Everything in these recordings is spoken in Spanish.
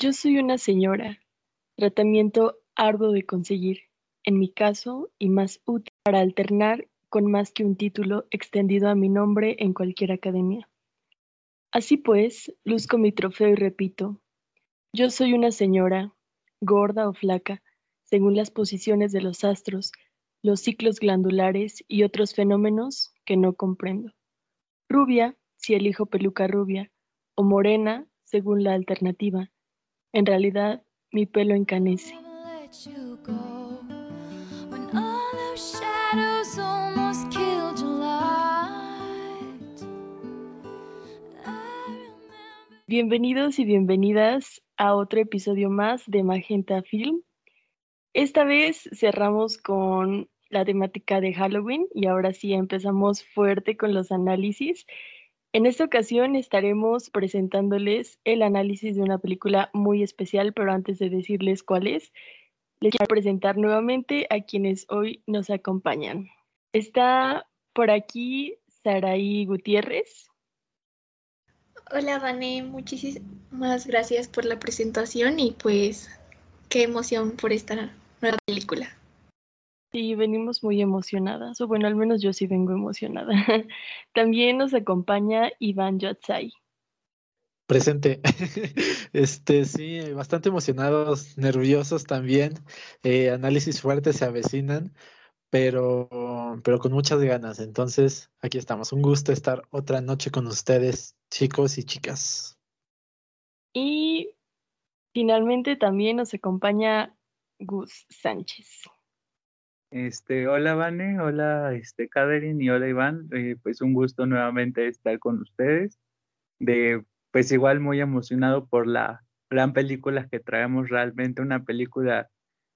Yo soy una señora, tratamiento arduo de conseguir, en mi caso, y más útil para alternar con más que un título extendido a mi nombre en cualquier academia. Así pues, luzco mi trofeo y repito, yo soy una señora, gorda o flaca, según las posiciones de los astros, los ciclos glandulares y otros fenómenos que no comprendo. Rubia, si elijo peluca rubia, o morena, según la alternativa. En realidad, mi pelo encanece. Bienvenidos y bienvenidas a otro episodio más de Magenta Film. Esta vez cerramos con la temática de Halloween y ahora sí empezamos fuerte con los análisis. En esta ocasión estaremos presentándoles el análisis de una película muy especial, pero antes de decirles cuál es, les quiero presentar nuevamente a quienes hoy nos acompañan. Está por aquí Saraí Gutiérrez. Hola, Vané, muchísimas gracias por la presentación y pues qué emoción por esta nueva película. Sí, venimos muy emocionadas, o bueno, al menos yo sí vengo emocionada. También nos acompaña Iván Yotzai. Presente. Este, sí, bastante emocionados, nerviosos también. Eh, análisis fuertes se avecinan, pero, pero con muchas ganas. Entonces, aquí estamos. Un gusto estar otra noche con ustedes, chicos y chicas. Y finalmente también nos acompaña Gus Sánchez. Este, hola Vane, hola este, Catherine y hola Iván, eh, pues un gusto nuevamente estar con ustedes, de pues igual muy emocionado por la gran película que traemos, realmente una película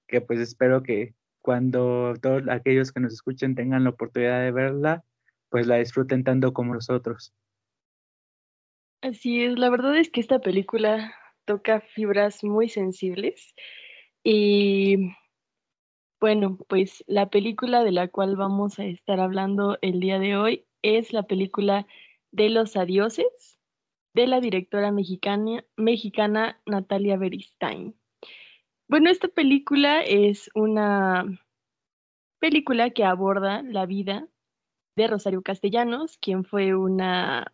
que pues espero que cuando todos aquellos que nos escuchen tengan la oportunidad de verla, pues la disfruten tanto como nosotros. Así es, la verdad es que esta película toca fibras muy sensibles y bueno, pues la película de la cual vamos a estar hablando el día de hoy es la película de los adioses de la directora mexicana, mexicana Natalia Beristain. Bueno, esta película es una película que aborda la vida de Rosario Castellanos, quien fue una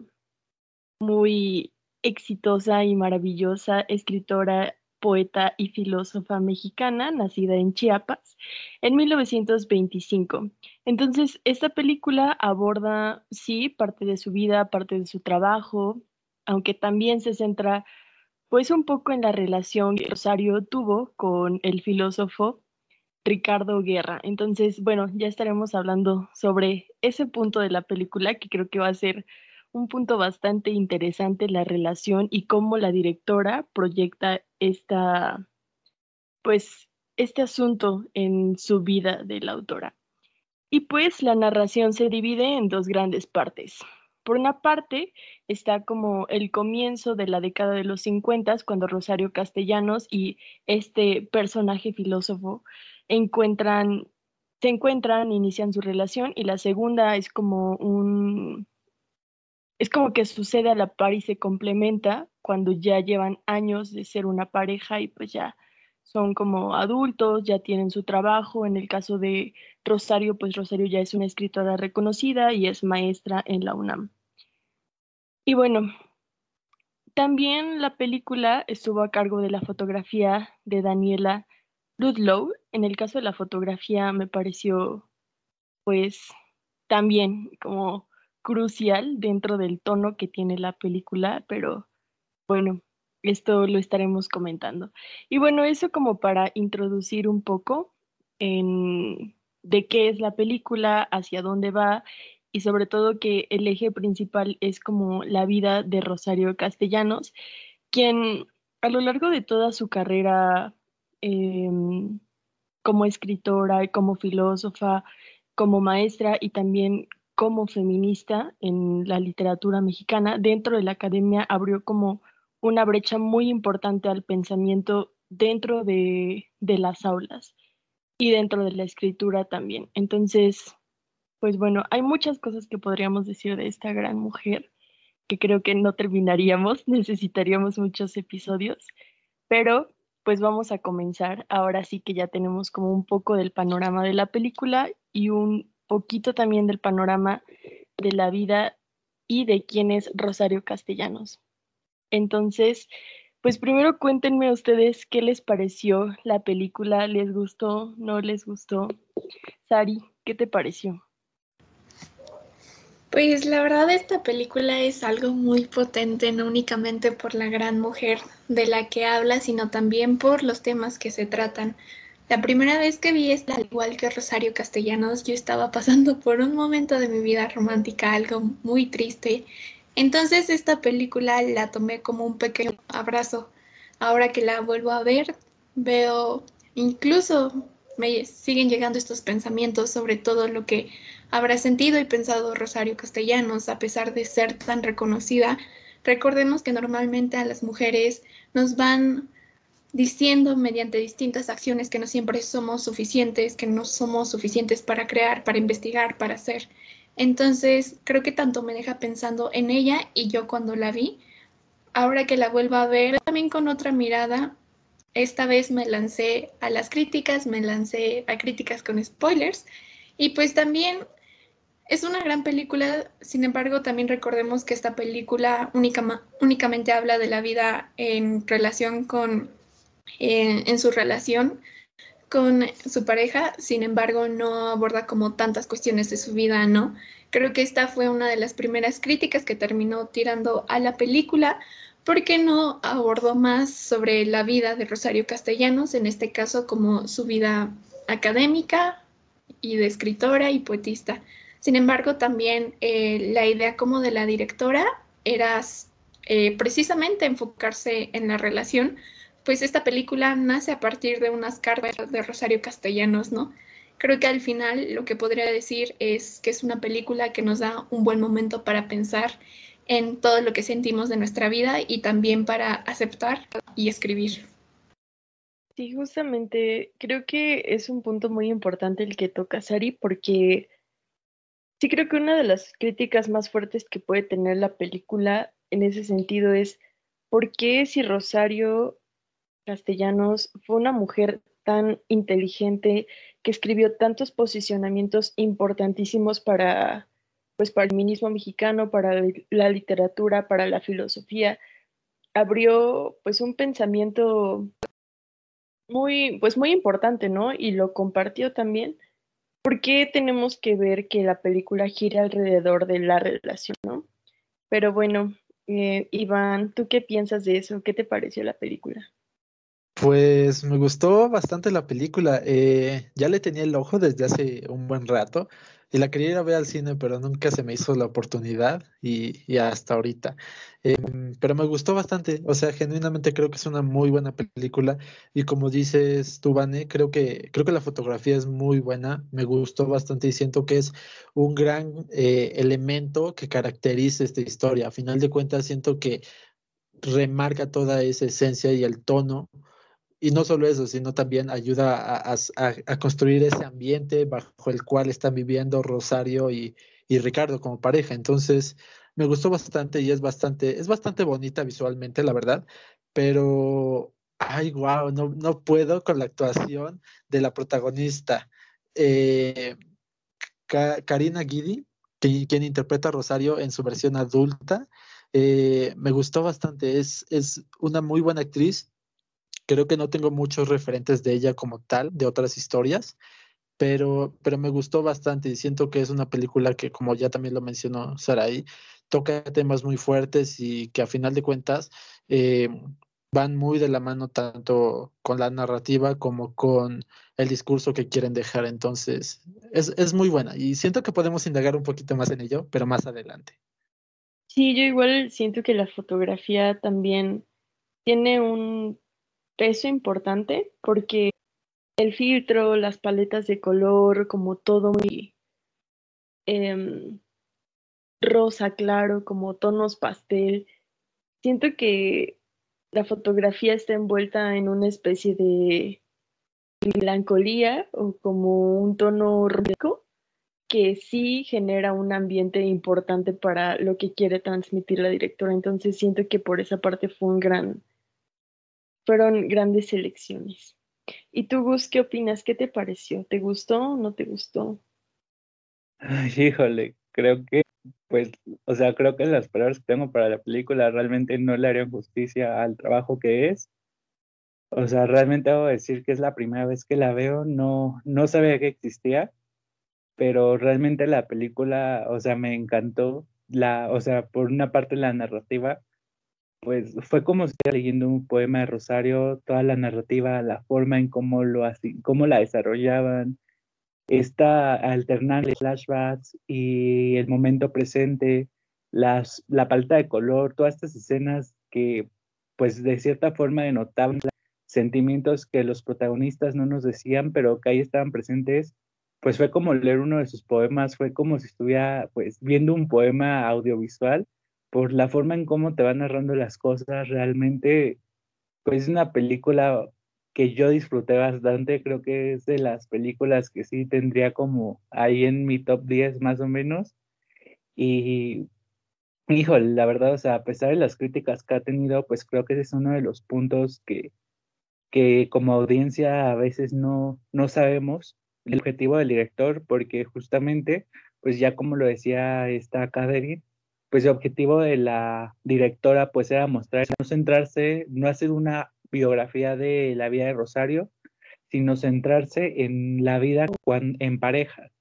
muy exitosa y maravillosa escritora poeta y filósofa mexicana, nacida en Chiapas en 1925. Entonces, esta película aborda, sí, parte de su vida, parte de su trabajo, aunque también se centra pues un poco en la relación que Rosario tuvo con el filósofo Ricardo Guerra. Entonces, bueno, ya estaremos hablando sobre ese punto de la película que creo que va a ser un punto bastante interesante la relación y cómo la directora proyecta esta, pues, este asunto en su vida de la autora. Y pues la narración se divide en dos grandes partes. Por una parte está como el comienzo de la década de los 50, cuando Rosario Castellanos y este personaje filósofo encuentran, se encuentran, inician su relación, y la segunda es como un, es como que sucede a la par y se complementa cuando ya llevan años de ser una pareja y pues ya son como adultos, ya tienen su trabajo. En el caso de Rosario, pues Rosario ya es una escritora reconocida y es maestra en la UNAM. Y bueno, también la película estuvo a cargo de la fotografía de Daniela Ludlow. En el caso de la fotografía me pareció pues también como crucial dentro del tono que tiene la película, pero bueno, esto lo estaremos comentando. Y bueno, eso como para introducir un poco en de qué es la película, hacia dónde va y sobre todo que el eje principal es como la vida de Rosario Castellanos, quien a lo largo de toda su carrera em, como escritora, como filósofa, como maestra y también como feminista en la literatura mexicana, dentro de la academia abrió como una brecha muy importante al pensamiento dentro de, las aulas y dentro de la escritura también. Entonces, pues bueno, hay muchas cosas que podríamos decir de esta gran mujer que creo que no terminaríamos, necesitaríamos muchos episodios, Pero pues vamos a comenzar. Ahora sí que ya tenemos como un poco del panorama de la película y un poquito también del panorama de la vida y de quién es Rosario Castellanos. Entonces, pues primero cuéntenme ustedes qué les pareció la película, ¿les gustó? ¿No les gustó? Sari, ¿qué te pareció? Pues la verdad esta película es algo muy potente, no únicamente por la gran mujer de la que habla, sino también por los temas que se tratan. La primera vez que vi esta, al igual que Rosario Castellanos, yo estaba pasando por un momento de mi vida romántica, algo muy triste. Entonces esta película la tomé como un pequeño abrazo. Ahora que la vuelvo a ver, veo incluso me siguen llegando estos pensamientos sobre todo lo que habrá sentido y pensado Rosario Castellanos, a pesar de ser tan reconocida. Recordemos que normalmente a las mujeres nos van diciendo mediante distintas acciones que no siempre somos suficientes, que no somos suficientes para crear, para investigar, para hacer. Entonces, creo que tanto me deja pensando en ella y yo cuando la vi. Ahora que la vuelvo a ver también con otra mirada, esta vez me lancé a las críticas, me lancé a críticas con spoilers y pues también es una gran película, sin embargo, también recordemos que esta película únicamente habla de la vida en relación con, en su relación con su pareja, sin embargo, no aborda como tantas cuestiones de su vida, ¿no? Creo que esta fue una de las primeras críticas que terminó tirando a la película, porque no abordó más sobre la vida de Rosario Castellanos, en este caso como su vida académica y de escritora y poetista. Sin embargo, también eh, la idea como de la directora era eh, precisamente enfocarse en la relación, pues esta película nace a partir de unas cartas de Rosario Castellanos, ¿no? Creo que al final lo que podría decir es que es una película que nos da un buen momento para pensar en todo lo que sentimos de nuestra vida y también para aceptar y escribir. Sí, justamente creo que es un punto muy importante el que toca Sari porque Sí, creo que una de las críticas más fuertes que puede tener la película en ese sentido es por qué si Rosario Castellanos fue una mujer tan inteligente que escribió tantos posicionamientos importantísimos para pues para el feminismo mexicano, para la literatura, para la filosofía, abrió pues un pensamiento muy pues muy importante, ¿no? Y lo compartió también ¿por qué tenemos que ver que la película gira alrededor de la relación, no? Pero bueno, eh, Iván, ¿tú qué piensas de eso? ¿Qué te pareció la película? Pues me gustó bastante la película. Eh, ya le tenía el ojo desde hace un buen rato y la quería ir a ver al cine, pero nunca se me hizo la oportunidad y, hasta ahorita. Em, pero me gustó bastante, o sea, genuinamente creo que es una muy buena película y como dices tú, Vane, creo que, creo que la fotografía es muy buena, me gustó bastante y siento que es un gran eh, elemento que caracteriza esta historia. A final de cuentas, siento que remarca toda esa esencia y el tono y no solo eso, sino también ayuda a, construir ese ambiente bajo el cual están viviendo Rosario y, Ricardo como pareja. Entonces, me gustó bastante y es bastante, es bastante bonita visualmente, la verdad, pero, ay, wow, no, no puedo con la actuación de la protagonista. Eh, Karina Guidi, quien interpreta a Rosario en su versión adulta, eh, me gustó bastante, es, es una muy buena actriz Creo que no tengo muchos referentes de ella como tal, de otras historias, pero, pero me gustó bastante y siento que es una película que, como ya también lo mencionó Saraí, toca temas muy fuertes y que a final de cuentas eh, van muy de la mano tanto con la narrativa como con el discurso que quieren dejar. Entonces, es, es muy buena y siento que podemos indagar un poquito más en ello, pero más adelante. Sí, yo igual siento que la fotografía también tiene un peso importante porque el filtro, las paletas de color, como todo muy em, rosa claro, como tonos pastel. Siento que la fotografía está envuelta en una especie de melancolía o como un tono rojo que sí genera un ambiente importante para lo que quiere transmitir la directora. Entonces siento que por esa parte fue un gran fueron grandes elecciones. ¿Y tú, Gus, qué opinas? ¿Qué te pareció? ¿Te gustó o no te gustó? Ay, híjole, creo que, pues, o sea, creo que las palabras que tengo para la película realmente no le harían justicia al trabajo que es. O sea, realmente debo decir que es la primera vez que la veo, no, no sabía que existía, pero realmente la película, o sea, me encantó, la, o sea, por una parte la narrativa, pues fue como si estuviera leyendo un poema de Rosario, toda la narrativa, la forma en cómo, lo, cómo la desarrollaban, esta alternable flashbacks y el momento presente, las, la paleta de color, todas estas escenas que pues de cierta forma denotaban sentimientos que los protagonistas no nos decían, pero que ahí estaban presentes, pues fue como leer uno de sus poemas, fue como si estuviera pues viendo un poema audiovisual por la forma en cómo te van narrando las cosas, realmente pues es una película que yo disfruté bastante, creo que es de las películas que sí tendría como ahí en mi top 10 más o menos. Y, híjole, la verdad, o sea, a pesar de las críticas que ha tenido, pues creo que ese es uno de los puntos que, que como audiencia a veces no, no sabemos el objetivo del director, porque justamente, pues ya como lo decía esta Catherine, pues el objetivo de la directora pues era mostrar, no centrarse, no hacer una biografía de la vida de Rosario, sino centrarse en la vida en pareja.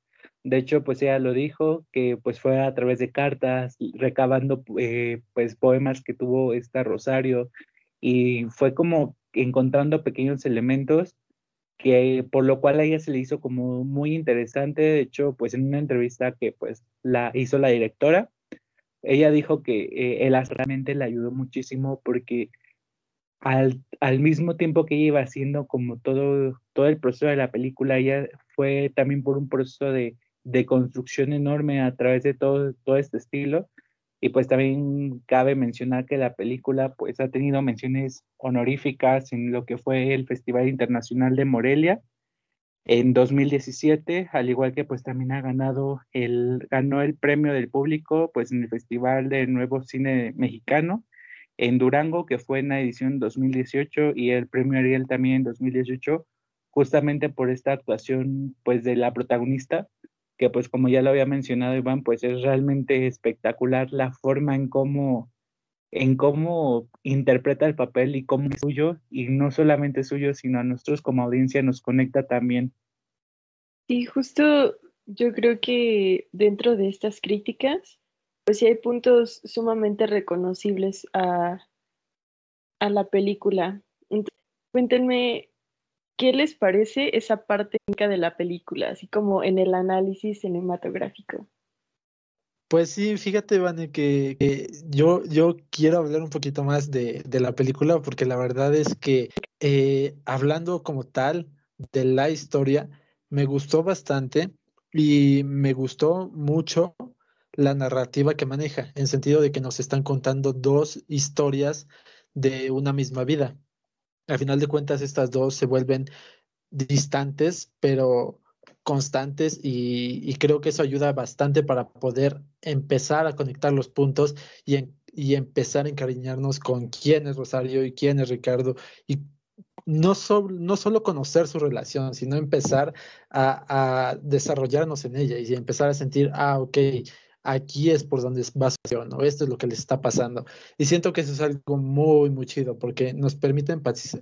De hecho, pues ella lo dijo, que pues fue a través de cartas, recabando eh, pues poemas que tuvo esta Rosario, y fue como encontrando pequeños elementos que por lo cual a ella se le hizo como muy interesante. De hecho, pues en una entrevista que pues la hizo la directora, ella dijo que eh, él realmente le ayudó muchísimo porque al, al, mismo tiempo que ella iba haciendo como todo, todo el proceso de la película, ella fue también por un proceso de, de construcción enorme a través de todo, todo este estilo. Y pues también cabe mencionar que la película pues ha tenido menciones honoríficas en lo que fue el Festival Internacional de Morelia en 2017, al igual que pues también ha ganado el, ganó el premio del público pues en el Festival de Nuevo Cine Mexicano en Durango, que fue en la edición 2018, y el premio Ariel también en 2018, justamente por esta actuación pues de la protagonista, que pues como ya lo había mencionado Iván, pues es realmente espectacular la forma en cómo en cómo interpreta el papel y cómo es suyo, y no solamente suyo, sino a nosotros como audiencia nos conecta también. Sí, justo yo creo que dentro de estas críticas pues sí hay puntos sumamente reconocibles a, la película. cuéntenme, ¿qué les parece esa parte de la película, así como en el análisis cinematográfico? Pues sí, fíjate, Vane, que, yo, yo quiero hablar un poquito más de, la película, porque la verdad es que eh, hablando como tal de la historia, me gustó bastante y me gustó mucho la narrativa que maneja, en sentido de que nos están contando dos historias de una misma vida. Al final de cuentas, estas dos se vuelven distantes, pero constantes y, creo que eso ayuda bastante para poder empezar a conectar los puntos y, empezar a encariñarnos con quién es Rosario y quién es Ricardo y no, no solo conocer su relación, sino empezar a, desarrollarnos en ella y empezar a sentir, ah, ok, aquí es por donde va su ¿no? Esto es lo que les está pasando. Y siento que eso es algo muy, muy chido, porque nos permite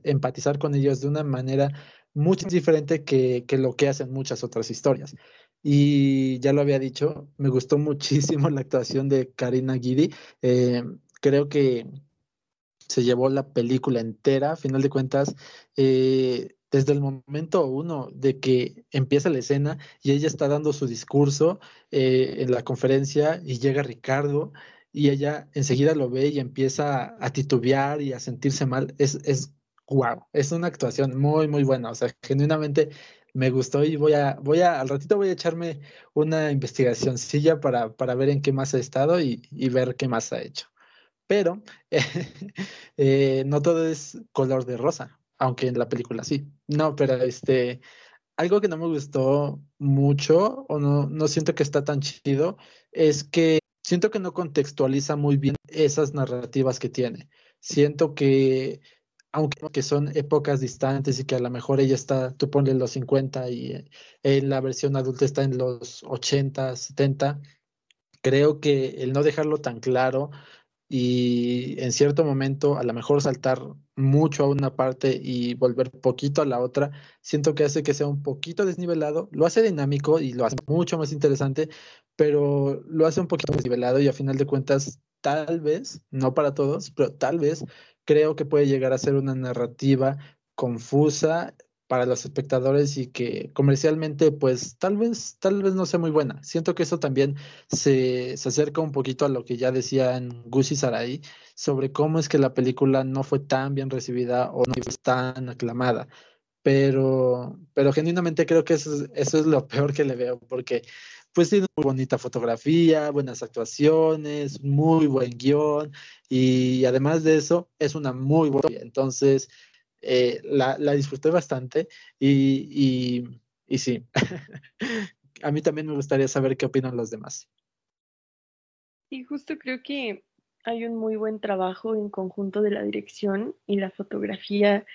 empatizar, con ellos de una manera muy diferente que, lo que hacen muchas otras historias. Y ya lo había dicho, me gustó muchísimo la actuación de Karina Guidi. Eh, creo que se llevó la película entera, a final de cuentas, eh, desde el momento uno de que empieza la escena y ella está dando su discurso eh, en la conferencia y llega Ricardo y ella enseguida lo ve y empieza a titubear y a sentirse mal, es, es wow, es una actuación muy, muy buena, o sea, genuinamente me gustó y voy a, voy a, al ratito voy a echarme una investigacióncilla para, para ver en qué más ha estado y, ver qué más ha hecho. Pero eh, no todo es color de rosa aunque en la película sí. No, pero este, algo que no me gustó mucho o no, no siento que está tan chido es que siento que no contextualiza muy bien esas narrativas que tiene. Siento que aunque son épocas distantes y que a lo mejor ella está, tú pones los 50 y en la versión adulta está en los 80, 70, creo que el no dejarlo tan claro y en cierto momento a lo mejor saltar mucho a una parte y volver poquito a la otra, siento que hace que sea un poquito desnivelado, lo hace dinámico y lo hace mucho más interesante, pero lo hace un poquito desnivelado y a final de cuentas, tal vez, no para todos, pero tal vez creo que puede llegar a ser una narrativa confusa para los espectadores y que comercialmente pues tal vez tal vez no sea muy buena. Siento que eso también se, se acerca un poquito a lo que ya decían Gus y Sarai sobre cómo es que la película no fue tan bien recibida o no fue tan aclamada. Pero, pero genuinamente creo que eso es, eso es lo peor que le veo, porque pues tiene muy bonita fotografía, buenas actuaciones, muy buen guion y además de eso es una muy buena. Entonces, eh, la, disfruté bastante y, y, sí, a mí también me gustaría saber qué opinan los demás. Y justo creo que hay un muy buen trabajo en conjunto de la dirección y la fotografía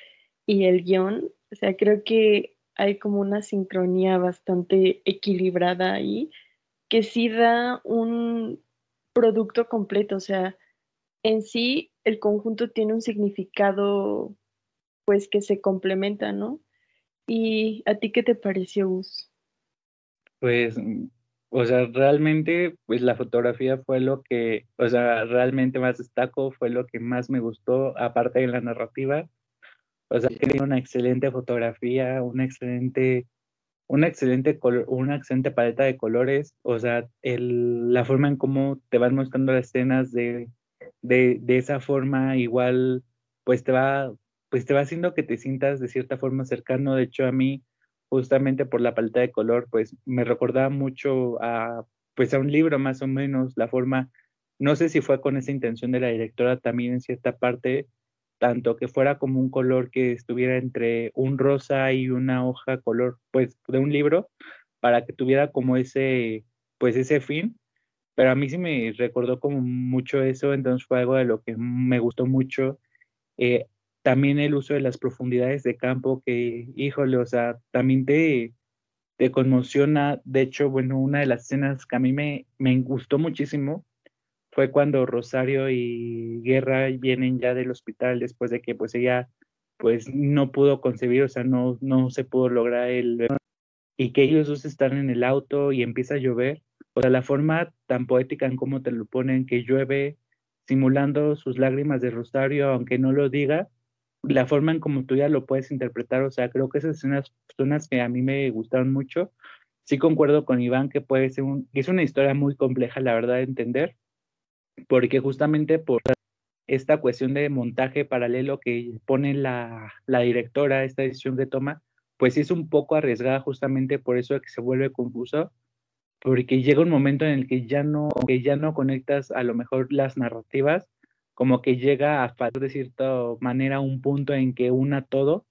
y el guion. O sea, creo que hay como una sincronía bastante equilibrada ahí que sí da un producto completo. O sea, en sí el conjunto tiene un significado pues que se complementa, ¿no? ¿Y a ti qué te pareció, Gus? Pues, mm, o sea, realmente, pues la fotografía fue lo que, o sea, realmente más destaco, fue lo que más me gustó, aparte de la narrativa. O sea, tiene una excelente fotografía, una excelente, una excelente, una excelente paleta de colores, o sea, el, la forma en cómo te van mostrando las escenas de, de, de esa forma, igual, pues te va pues te va haciendo que te sientas de cierta forma cercano. De hecho, a mí, justamente por la paleta de color, pues me recordaba mucho a, pues a un libro más o menos, la forma, no sé si fue con esa intención de la directora también en cierta parte, tanto que fuera como un color que estuviera entre un rosa y una hoja color, pues de un libro, para que tuviera como ese, pues ese fin. Pero a mí sí me recordó como mucho eso, entonces fue algo de lo que me gustó mucho. Eh, también el uso de las profundidades de campo que, híjole, o sea, también te, te conmociona. De hecho, bueno, una de las escenas que a mí me, me gustó muchísimo fue cuando Rosario y Guerra vienen ya del hospital después de que pues ella pues no pudo concebir, o sea, no, no se pudo lograr el y que ellos dos están en el auto y empieza a llover. O sea, la forma tan poética en cómo te lo ponen, que llueve simulando sus lágrimas de Rosario, aunque no lo diga, la forma en como tú ya lo puedes interpretar, o sea, creo que esas son las que a mí me gustaron mucho. Sí concuerdo con Iván que puede ser un, es una historia muy compleja, la verdad, de entender, porque justamente por esta cuestión de montaje paralelo que pone la, la directora, esta decisión que toma, pues es un poco arriesgada justamente por eso que se vuelve confuso, porque llega un momento en el que ya no, que ya no conectas a lo mejor las narrativas, como que llega a de cierta manera un punto en que una todo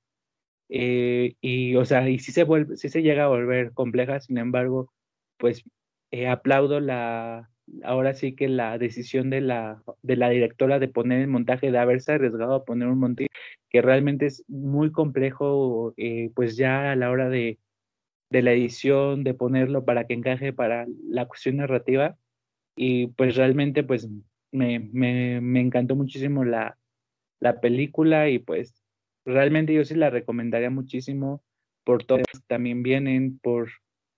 eh, y o sea y sí se vuelve sí se llega a volver compleja sin embargo pues eh, aplaudo la ahora sí que la decisión de la de la directora de poner el montaje de haberse arriesgado a poner un montaje que realmente es muy complejo eh, pues ya a la hora de de la edición de ponerlo para que encaje para la cuestión narrativa. Y pues realmente pues me, me, me encantó muchísimo la, la película y pues realmente yo sí la recomendaría muchísimo por todo que también vienen, por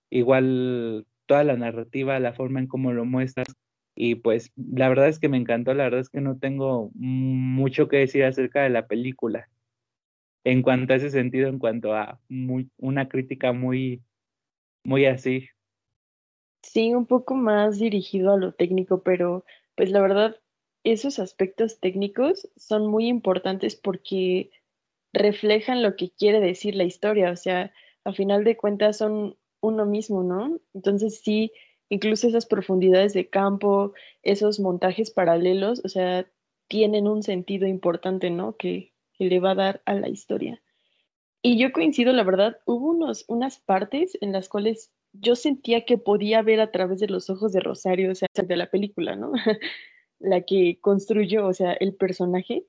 igual toda la narrativa, la forma en cómo lo muestras. Y pues la verdad es que me encantó, la verdad es que no tengo mucho que decir acerca de la película. En cuanto a ese sentido, en cuanto a muy, una crítica muy, muy así. Sí, un poco más dirigido a lo técnico, pero pues la verdad, esos aspectos técnicos son muy importantes porque reflejan lo que quiere decir la historia, o sea, a final de cuentas son uno mismo, ¿no? Entonces sí, incluso esas profundidades de campo, esos montajes paralelos, o sea, tienen un sentido importante, ¿no? Que, le va a dar a la historia. Y yo coincido, la verdad, hubo unos, unas partes en las cuales yo sentía que podía ver a través de los ojos de Rosario, o sea, de la película, ¿no? la que construyó, o sea, el personaje.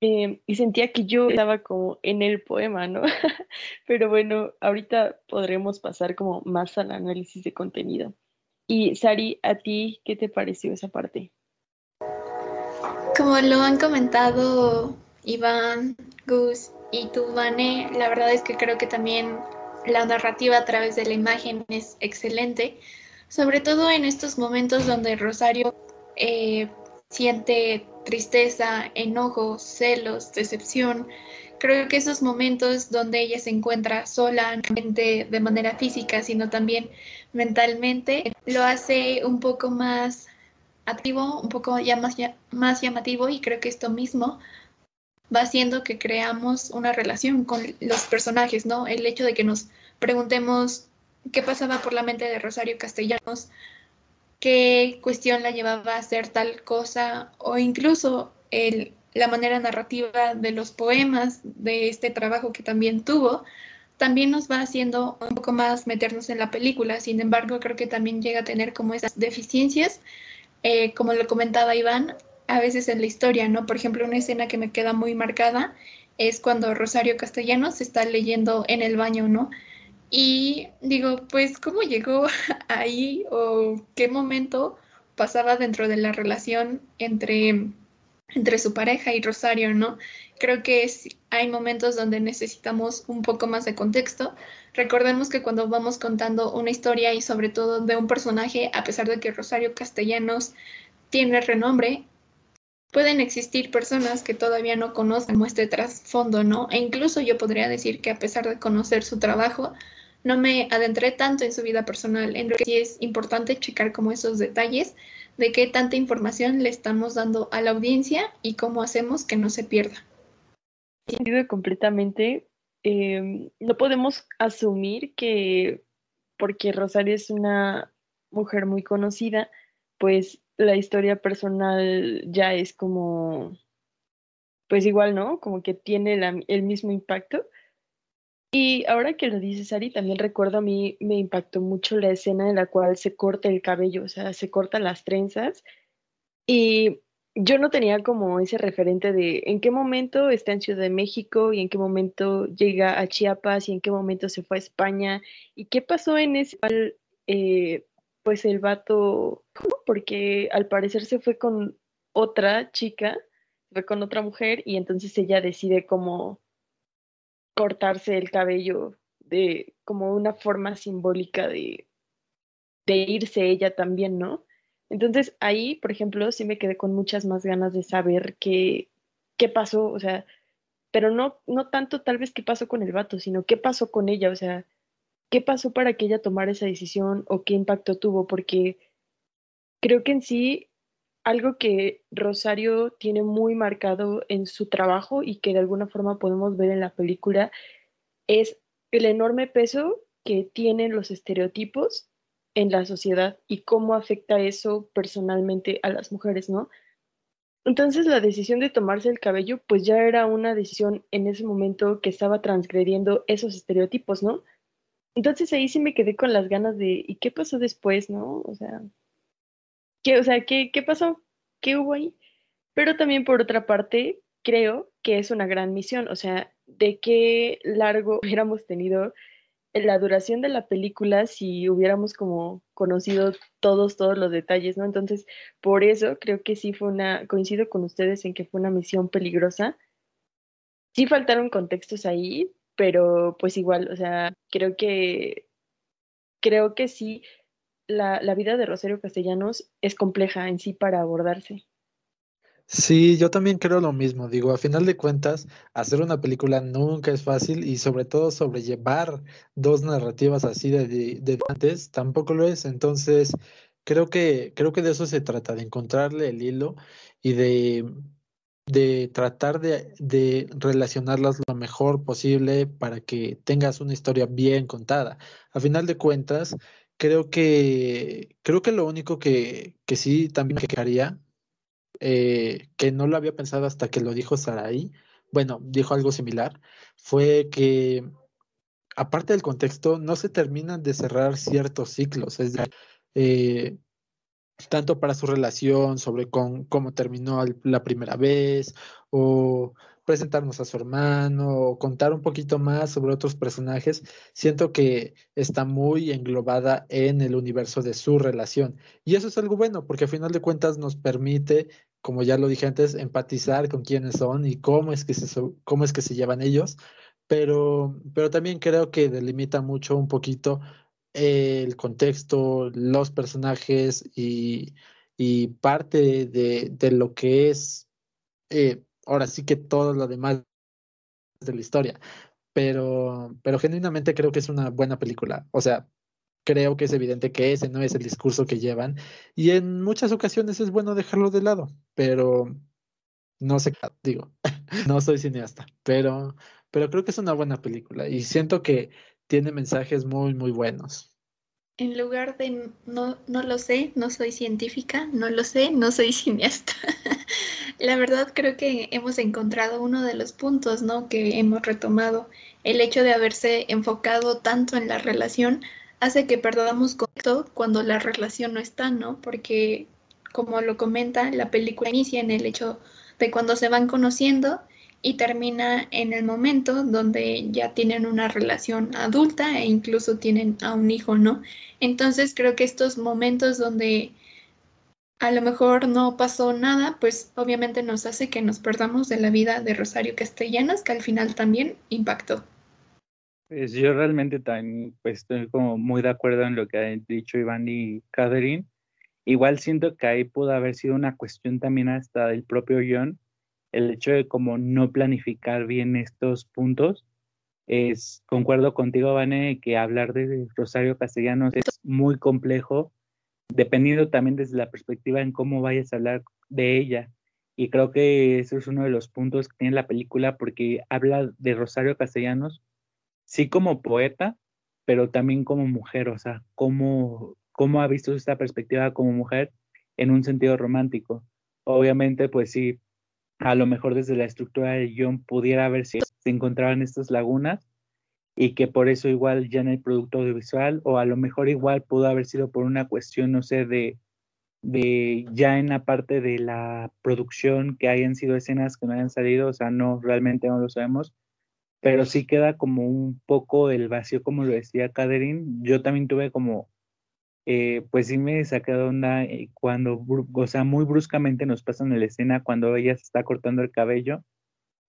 Em, y sentía que yo estaba como en el poema, ¿no? Pero bueno, ahorita podremos pasar como más al análisis de contenido. Y Sari, ¿a ti qué te pareció esa parte? Como lo han comentado Iván, Gus y tú, Vane, la verdad es que creo que también la narrativa a través de la imagen es excelente, sobre todo en estos momentos donde Rosario eh, siente tristeza, enojo, celos, decepción. Creo que esos momentos donde ella se encuentra sola, de manera física, sino también mentalmente, lo hace un poco más activo, un poco ya más, más llamativo y creo que esto mismo va haciendo que creamos una relación con los personajes, ¿no? El hecho de que nos preguntemos qué pasaba por la mente de Rosario Castellanos, qué cuestión la llevaba a hacer tal cosa, o incluso el, la manera narrativa de los poemas de este trabajo que también tuvo, también nos va haciendo un poco más meternos en la película. Sin embargo, creo que también llega a tener como esas deficiencias, eh, como lo comentaba Iván, a veces en la historia, ¿no? Por ejemplo, una escena que me queda muy marcada es cuando Rosario Castellanos está leyendo en el baño, ¿no? Y digo, pues, ¿cómo llegó ahí o qué momento pasaba dentro de la relación entre, entre su pareja y Rosario, ¿no? Creo que hay momentos donde necesitamos un poco más de contexto. Recordemos que cuando vamos contando una historia y sobre todo de un personaje, a pesar de que Rosario Castellanos tiene renombre, pueden existir personas que todavía no conocen este trasfondo, ¿no? E incluso yo podría decir que a pesar de conocer su trabajo, no me adentré tanto en su vida personal. En realidad sí es importante checar como esos detalles de qué tanta información le estamos dando a la audiencia y cómo hacemos que no se pierda. Completamente. Em, no podemos asumir que porque Rosario es una mujer muy conocida, pues la historia personal ya es como, pues igual, ¿no? Como que tiene el mismo impacto. Y ahora que lo dices, Ari, también recuerdo a mí me impactó mucho la escena en la cual se corta el cabello, o sea, se cortan las trenzas. Y yo no tenía como ese referente de en qué momento está en Ciudad de México y en qué momento llega a Chiapas y en qué momento se fue a España y qué pasó en ese eh, pues el vato, porque al parecer se fue con otra chica, fue con otra mujer y entonces ella decide como cortarse el cabello de como una forma simbólica de, irse ella también, ¿no? Entonces ahí, por ejemplo, sí me quedé con muchas más ganas de saber qué, qué pasó, o sea, pero no, no tanto tal vez qué pasó con el vato, sino qué pasó con ella, o sea, qué pasó para que ella tomara esa decisión o qué impacto tuvo, porque creo que en sí algo que Rosario tiene muy marcado en su trabajo y que de alguna forma podemos ver en la película es el enorme peso que tienen los estereotipos en la sociedad y cómo afecta eso personalmente a las mujeres, ¿no? Entonces la decisión de tomarse el cabello pues ya era una decisión en ese momento que estaba transgrediendo esos estereotipos, ¿no? Entonces ahí sí me quedé con las ganas de, ¿y qué pasó después, no? O sea, ¿qué, o sea, ¿qué, qué pasó? ¿Qué hubo ahí? Pero también por otra parte, creo que es una gran misión, o sea, de qué largo hubiéramos tenido la duración de la película si hubiéramos como conocido todos, todos los detalles, ¿no? Entonces, por eso creo que sí fue una, coincido con ustedes en que fue una misión peligrosa. Sí faltaron contextos ahí, pero pues igual, o sea, creo que, creo que sí, la, la vida de Rosario Castellanos es compleja en sí para abordarse. Sí, yo también creo lo mismo. Digo, a final de cuentas, hacer una película nunca es fácil y sobre todo sobrellevar dos narrativas así de, de, antes tampoco lo es. Entonces, creo que, creo que de eso se trata, de encontrarle el hilo y de, de tratar de, de relacionarlas lo mejor posible para que tengas una historia bien contada. A final de cuentas, creo que, creo que lo único que, que sí también me quejaría eh, que no lo había pensado hasta que lo dijo Saraí, bueno, dijo algo similar, fue que aparte del contexto, no se terminan de cerrar ciertos ciclos. Es decir, eh, tanto para su relación, sobre con, cómo terminó la primera vez, o presentarnos a su hermano, contar un poquito más sobre otros personajes, siento que está muy englobada en el universo de su relación. Y eso es algo bueno, porque a final de cuentas nos permite, como ya lo dije antes, empatizar con quiénes son y cómo es que se, cómo es que se llevan ellos. Pero, pero también creo que delimita mucho un poquito el contexto, los personajes y, parte de, lo que es eh, ahora sí que todo lo demás de la historia. Pero, pero genuinamente creo que es una buena película. O sea, creo que es evidente que ese no es el discurso que llevan. Y en muchas ocasiones es bueno dejarlo de lado, pero no sé, digo, no soy cineasta, pero, pero creo que es una buena película y siento que tiene mensajes muy, muy buenos. En lugar de no, no lo sé, no soy científica, no lo sé, no soy cineasta. La verdad creo que hemos encontrado uno de los puntos, ¿no? Que hemos retomado. El hecho de haberse enfocado tanto en la relación hace que perdamos contacto cuando la relación no está, ¿no? Porque, como lo comenta, la película inicia en el hecho de cuando se van conociendo y termina en el momento donde ya tienen una relación adulta e incluso tienen a un hijo, ¿no? Entonces creo que estos momentos donde a lo mejor no pasó nada, pues obviamente nos hace que nos perdamos de la vida de Rosario Castellanos, que al final también impactó. Pues yo realmente también pues, estoy como muy de acuerdo en lo que han dicho Iván y Catherine. Igual siento que ahí pudo haber sido una cuestión también hasta del propio John, el hecho de como no planificar bien estos puntos. Es, concuerdo contigo, Vane, que hablar de Rosario Castellanos es muy complejo, dependiendo también desde la perspectiva en cómo vayas a hablar de ella. Y creo que eso es uno de los puntos que tiene la película, porque habla de Rosario Castellanos, sí como poeta, pero también como mujer, o sea, cómo, cómo ha visto esta perspectiva como mujer en un sentido romántico. Obviamente, pues sí, a lo mejor desde la estructura del guion pudiera haber si se encontraban estas lagunas y que por eso igual ya en el producto audiovisual o a lo mejor igual pudo haber sido por una cuestión, no sé, de, de ya en la parte de la producción que hayan sido escenas que no hayan salido, o sea, no, realmente no lo sabemos, pero sí queda como un poco el vacío, como lo decía Catherine. Yo también tuve como eh, pues sí me saca de eh, cuando, o sea, muy bruscamente nos pasan la escena cuando ella se está cortando el cabello,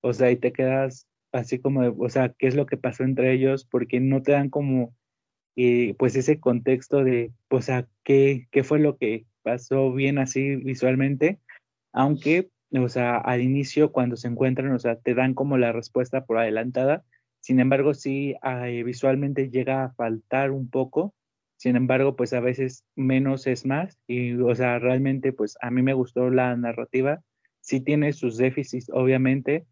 o sea, y te quedas así como, o sea, ¿qué es lo que pasó entre ellos? Porque no te dan como, eh, pues ese contexto de, o sea, ¿qué, ¿qué fue lo que pasó bien así visualmente? Aunque, o sea, al inicio cuando se encuentran, o sea, te dan como la respuesta por adelantada, sin embargo, sí, visualmente llega a faltar un poco sin embargo, pues a veces menos es más y, o sea, realmente, pues a mí me gustó la narrativa. Sí tiene sus déficits, obviamente,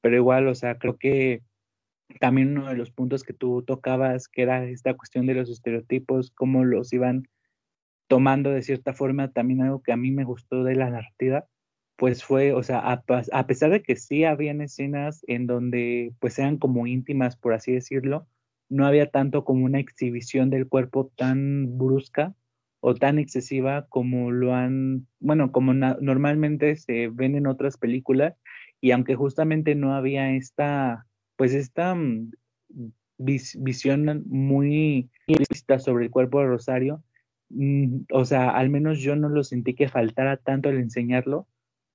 pero igual, o sea, creo que también uno de los puntos que tú tocabas, que era esta cuestión de los estereotipos, cómo los iban tomando de cierta forma, también algo que a mí me gustó de la narrativa, pues fue, o sea, a, pesar de que sí habían escenas en donde pues sean como íntimas, por así decirlo, no había tanto como una exhibición del cuerpo tan brusca o tan excesiva como lo han, bueno, como normalmente se ven en otras películas y aunque justamente no había esta, pues esta mm, visión muy vista sobre el cuerpo de Rosario, mm, o sea, al menos yo no lo sentí que faltara tanto el enseñarlo,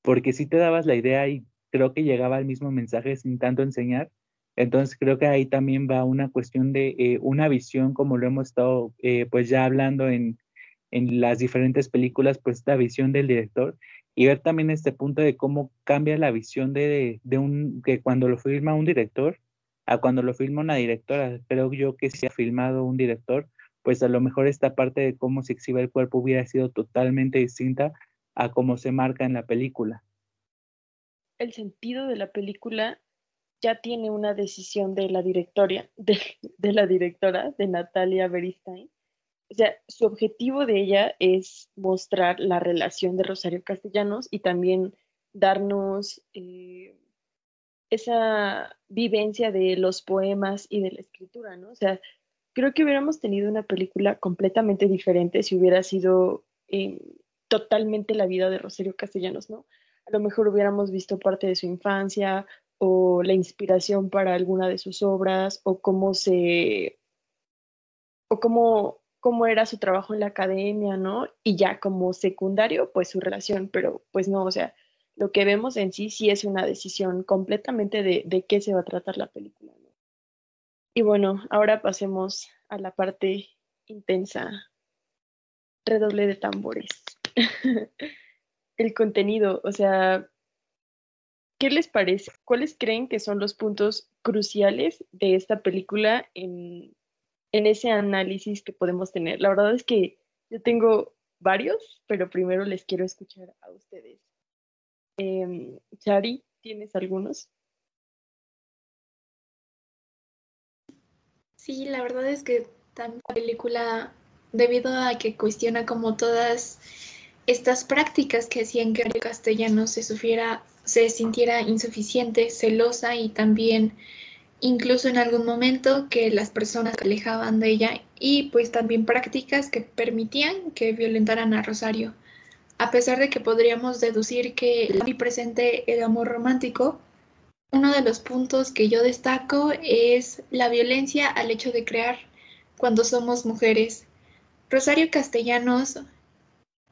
porque si te dabas la idea y creo que llegaba el mismo mensaje sin tanto enseñar, entonces creo que ahí también va una cuestión de eh, una visión, como lo hemos estado eh, pues ya hablando en, en, las diferentes películas, pues esta visión del director y ver también este punto de cómo cambia la visión de, de un, que cuando lo filma un director a cuando lo filma una directora. Creo yo que si ha filmado un director, pues a lo mejor esta parte de cómo se exhibe el cuerpo hubiera sido totalmente distinta a cómo se marca en la película. El sentido de la película ya tiene una decisión de la directoria, de, la directora, de Natalia Beristain. O sea, su objetivo de ella es mostrar la relación de Rosario Castellanos y también darnos eh, esa vivencia de los poemas y de la escritura, ¿no? O sea, creo que hubiéramos tenido una película completamente diferente si hubiera sido totalmente la vida de Rosario Castellanos, ¿no? A lo mejor hubiéramos visto parte de su infancia o la inspiración para alguna de sus obras o cómo se o cómo cómo era su trabajo en la academia, ¿no? Y ya como secundario, pues su relación, pero pues no, o sea, lo que vemos en sí sí es una decisión completamente de, de qué se va a tratar la película, ¿no? Y bueno, ahora pasemos a la parte intensa. Redoble de tambores. El contenido, o sea, ¿qué les parece? ¿Cuáles creen que son los puntos cruciales de esta película en, en ese análisis que podemos tener. La verdad es que yo tengo varios, pero primero les quiero escuchar a ustedes. Chari, ¿tienes algunos? Sí, la verdad es que también la película, debido a que cuestiona como todas estas prácticas que hacían que el castellano se sufriera, se sintiera insuficiente, celosa y también incluso en algún momento que las personas se alejaban de ella y pues también prácticas que permitían que violentaran a Rosario. A pesar de que podríamos deducir que muy presente el amor romántico, uno de los puntos que yo destaco es la violencia al hecho de crear cuando somos mujeres. Rosario Castellanos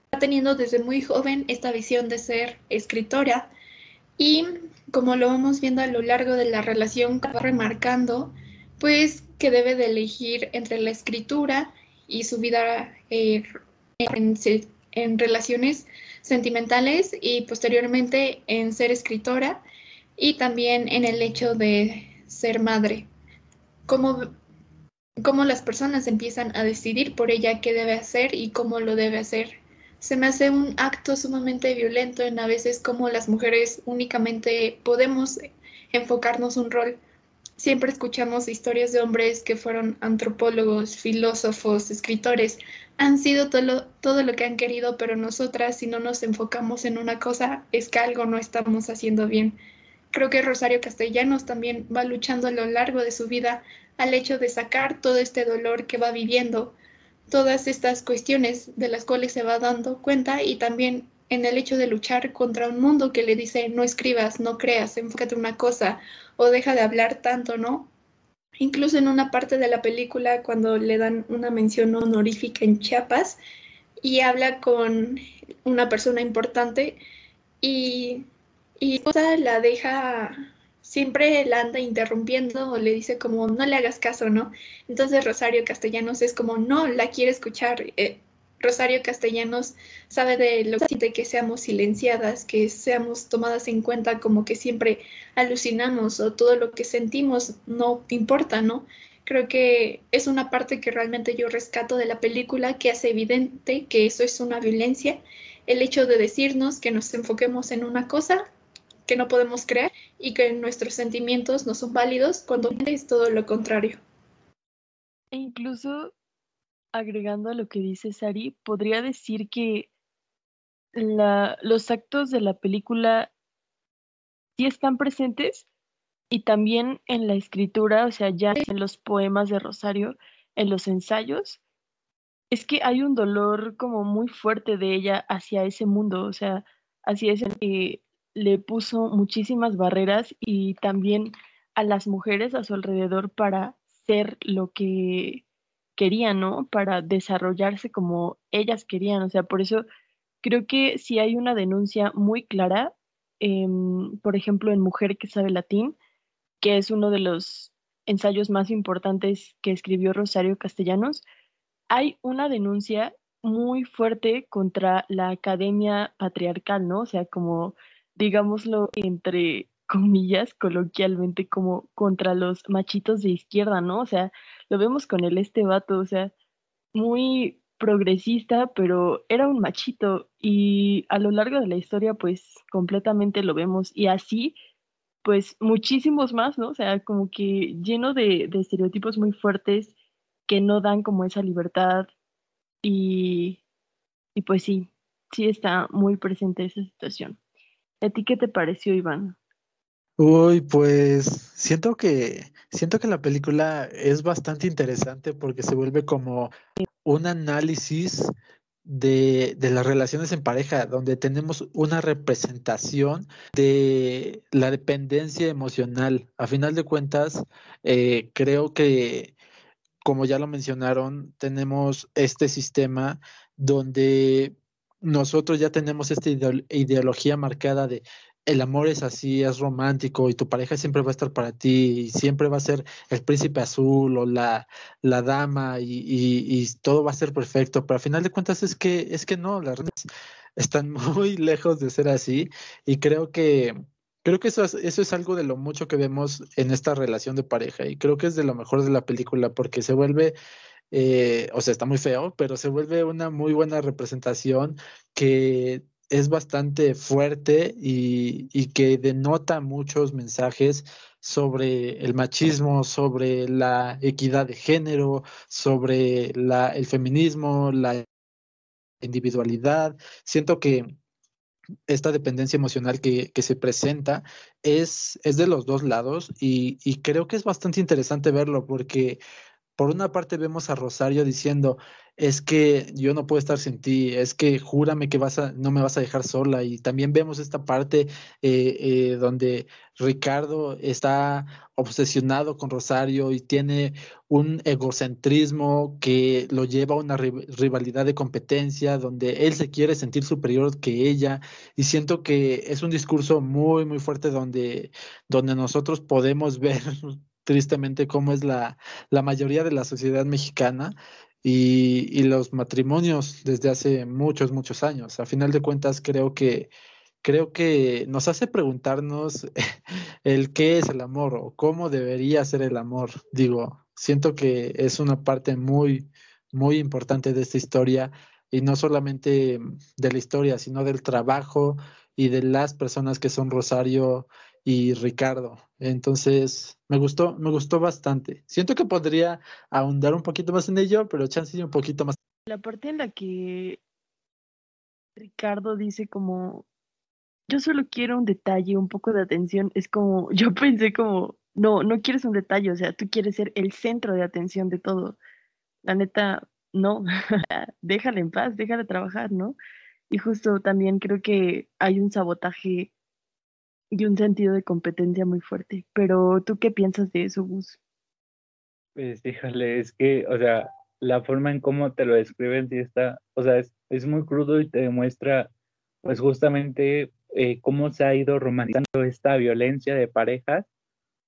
está teniendo desde muy joven esta visión de ser escritora y como lo vamos viendo a lo largo de la relación, va remarcando, pues que debe de elegir entre la escritura y su vida eh, en, relaciones sentimentales y posteriormente en ser escritora y también en el hecho de ser madre. Cómo, cómo las personas empiezan a decidir por ella qué debe hacer y cómo lo debe hacer se me hace un acto sumamente violento en a veces como las mujeres únicamente podemos enfocarnos un rol. Siempre escuchamos historias de hombres que fueron antropólogos, filósofos, escritores, han sido todo todo lo que han querido, pero nosotras si no nos enfocamos en una cosa es que algo no estamos haciendo bien. Creo que Rosario Castellanos también va luchando a lo largo de su vida al hecho de sacar todo este dolor que va viviendo, todas estas cuestiones de las cuales se va dando cuenta y también en el hecho de luchar contra un mundo que le dice no escribas, no creas, enfócate en una cosa o deja de hablar tanto, ¿no? Incluso en una parte de la película cuando le dan una mención honorífica en Chiapas y habla con una persona importante y, y la deja siempre la anda interrumpiendo o le dice como no le hagas caso, ¿no? Entonces Rosario Castellanos es como no, la quiere escuchar. Eh, Rosario Castellanos sabe de lo que que seamos silenciadas, que seamos tomadas en cuenta como que siempre alucinamos o todo lo que sentimos no importa, ¿no? Creo que es una parte que realmente yo rescato de la película que hace evidente que eso es una violencia, el hecho de decirnos que nos enfoquemos en una cosa que no podemos creer y que nuestros sentimientos no son válidos cuando es todo lo contrario. E incluso agregando a lo que dice Sari, podría decir que la, los actos de la película sí están presentes y también en la escritura, o sea, ya en los poemas de Rosario, en los ensayos, es que hay un dolor como muy fuerte de ella hacia ese mundo, o sea, hacia ese le puso muchísimas barreras y también a las mujeres a su alrededor para ser lo que querían, ¿no? Para desarrollarse como ellas querían. O sea, por eso creo que si hay una denuncia muy clara, em, por ejemplo, en Mujer que sabe latín, que es uno de los ensayos más importantes que escribió Rosario Castellanos, hay una denuncia muy fuerte contra la academia patriarcal, ¿no? O sea, como digámoslo entre comillas, coloquialmente, como contra los machitos de izquierda, ¿no? O sea, lo vemos con el este vato, o sea, muy progresista, pero era un machito y a lo largo de la historia, pues completamente lo vemos y así, pues muchísimos más, ¿no? O sea, como que lleno de, de estereotipos muy fuertes que no dan como esa libertad y, y pues sí, sí está muy presente esa situación. ¿A ti qué te pareció, Iván? Uy, pues siento que siento que la película es bastante interesante porque se vuelve como un análisis de, las relaciones en pareja, donde tenemos una representación de la dependencia emocional. A final de cuentas, eh, creo que, como ya lo mencionaron, tenemos este sistema donde nosotros ya tenemos esta ideología marcada de el amor es así, es romántico y tu pareja siempre va a estar para ti y siempre va a ser el príncipe azul o la, la dama y, y, todo va a ser perfecto, pero al final de cuentas es que, es que no, las redes están muy lejos de ser así y creo que, creo que eso es, eso es algo de lo mucho que vemos en esta relación de pareja y creo que es de lo mejor de la película porque se vuelve eh, o sea, está muy feo, pero se vuelve una muy buena representación que es bastante fuerte y, que denota muchos mensajes sobre el machismo, sobre la equidad de género, sobre el feminismo, la individualidad. Siento que esta dependencia emocional que, se presenta es, es, de los dos lados y, y, creo que es bastante interesante verlo porque por una parte vemos a Rosario diciendo, es que yo no puedo estar sin ti, es que júrame que vas a, no me vas a dejar sola. Y también vemos esta parte eh, eh, donde Ricardo está obsesionado con Rosario y tiene un egocentrismo que lo lleva a una rivalidad de competencia, donde él se quiere sentir superior que ella. Y siento que es un discurso muy, muy fuerte donde, donde nosotros podemos ver tristemente cómo es la, la mayoría de la sociedad mexicana y, y, los matrimonios desde hace muchos, muchos años. A final de cuentas, creo que, creo que nos hace preguntarnos el qué es el amor o cómo debería ser el amor. Digo, siento que es una parte muy, muy importante de esta historia y no solamente de la historia, sino del trabajo y de las personas que son Rosario y Ricardo. Entonces, me gustó, me gustó bastante. Siento que podría ahondar un poquito más en ello, pero chance un poquito más. La parte en la que Ricardo dice como, yo solo quiero un detalle, un poco de atención, es como, yo pensé como, no, no quieres un detalle, o sea, tú quieres ser el centro de atención de todo. La neta, no, déjale en paz, déjale trabajar, ¿no? Y justo también creo que hay un sabotaje y un sentido de competencia muy fuerte. Pero ¿tú qué piensas de eso, Gus? Pues híjole, es que, o sea, la forma en cómo te lo describen sí está, o sea, es, es muy crudo y te demuestra, pues justamente eh, cómo se ha ido romantizando esta violencia de parejas,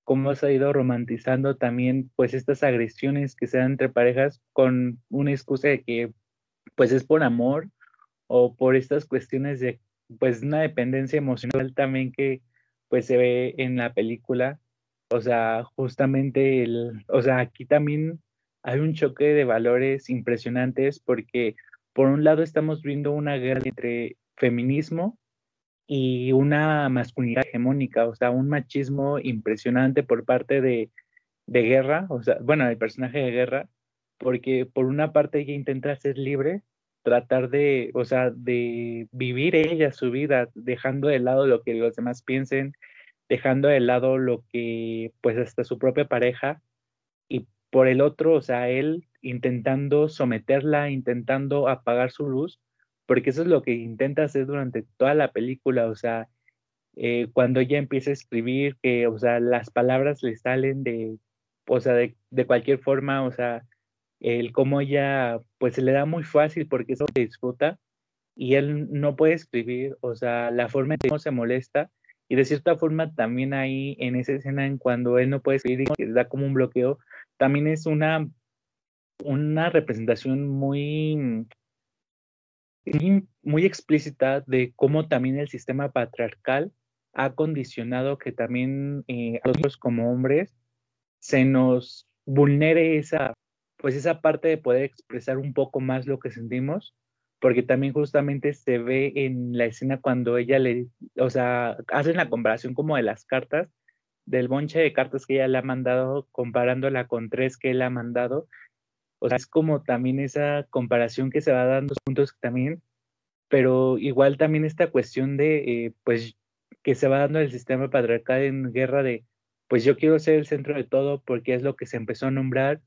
cómo se ha ido romantizando también, pues, estas agresiones que se dan entre parejas con una excusa de que, pues, es por amor o por estas cuestiones de, pues, una dependencia emocional también que, pues se ve en la película. O sea, justamente el, o sea, aquí también hay un choque de valores impresionantes porque por un lado estamos viendo una guerra entre feminismo y una masculinidad hegemónica, o sea, un machismo impresionante por parte de, de Guerra, o sea, bueno, el personaje de Guerra, porque por una parte ella intenta ser libre, tratar de, o sea, de vivir ella su vida, dejando de lado lo que los demás piensen, dejando de lado lo que, pues, hasta su propia pareja, y por el otro, o sea, él intentando someterla, intentando apagar su luz, porque eso es lo que intenta hacer durante toda la película, o sea, eh, cuando ella empieza a escribir, que, o sea, las palabras le salen de, o sea, de, de cualquier forma, o sea, el cómo ella pues se le da muy fácil porque eso se disfruta y él no puede escribir, o sea, la forma en que se molesta y de cierta forma también ahí en esa escena en cuando él no puede escribir y da como un bloqueo, también es una una representación muy muy explícita de cómo también el sistema patriarcal ha condicionado que también eh, a nosotros como hombres se nos vulnere esa pues esa parte de poder expresar un poco más lo que sentimos, porque también justamente se ve en la escena cuando ella le, o sea, hacen la comparación como de las cartas, del bonche de cartas que ella le ha mandado, comparándola con tres que él ha mandado. O sea, es como también esa comparación que se va dando juntos también, pero igual también esta cuestión de, eh, pues, que se va dando el sistema patriarcal en guerra de, pues yo quiero ser el centro de todo porque es lo que se empezó a nombrar,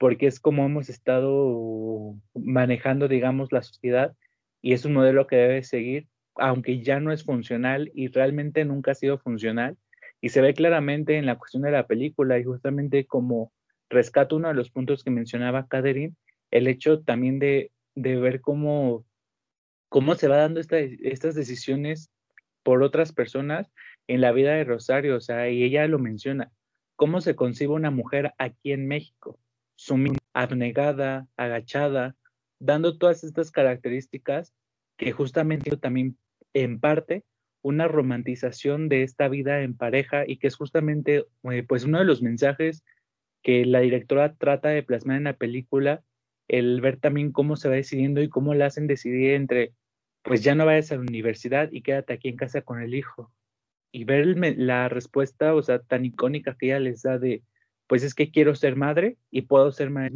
porque es como hemos estado manejando, digamos, la sociedad y es un modelo que debe seguir, aunque ya no es funcional y realmente nunca ha sido funcional. Y se ve claramente en la cuestión de la película y justamente como rescato uno de los puntos que mencionaba Catherine, el hecho también de, de ver cómo, cómo se va dando estas decisiones por otras personas en la vida de Rosario, o sea, y ella lo menciona, cómo se concibe una mujer aquí en México, abnegada, agachada, dando todas estas características que justamente también en parte una romantización de esta vida en pareja y que es justamente eh, pues uno de los mensajes que la directora trata de plasmar en la película, el ver también cómo se va decidiendo y cómo la hacen decidir entre, pues ya no vayas a la universidad y quédate aquí en casa con el hijo. Y ver la respuesta, o sea, tan icónica que ella les da de, pues es que quiero ser madre y puedo ser madre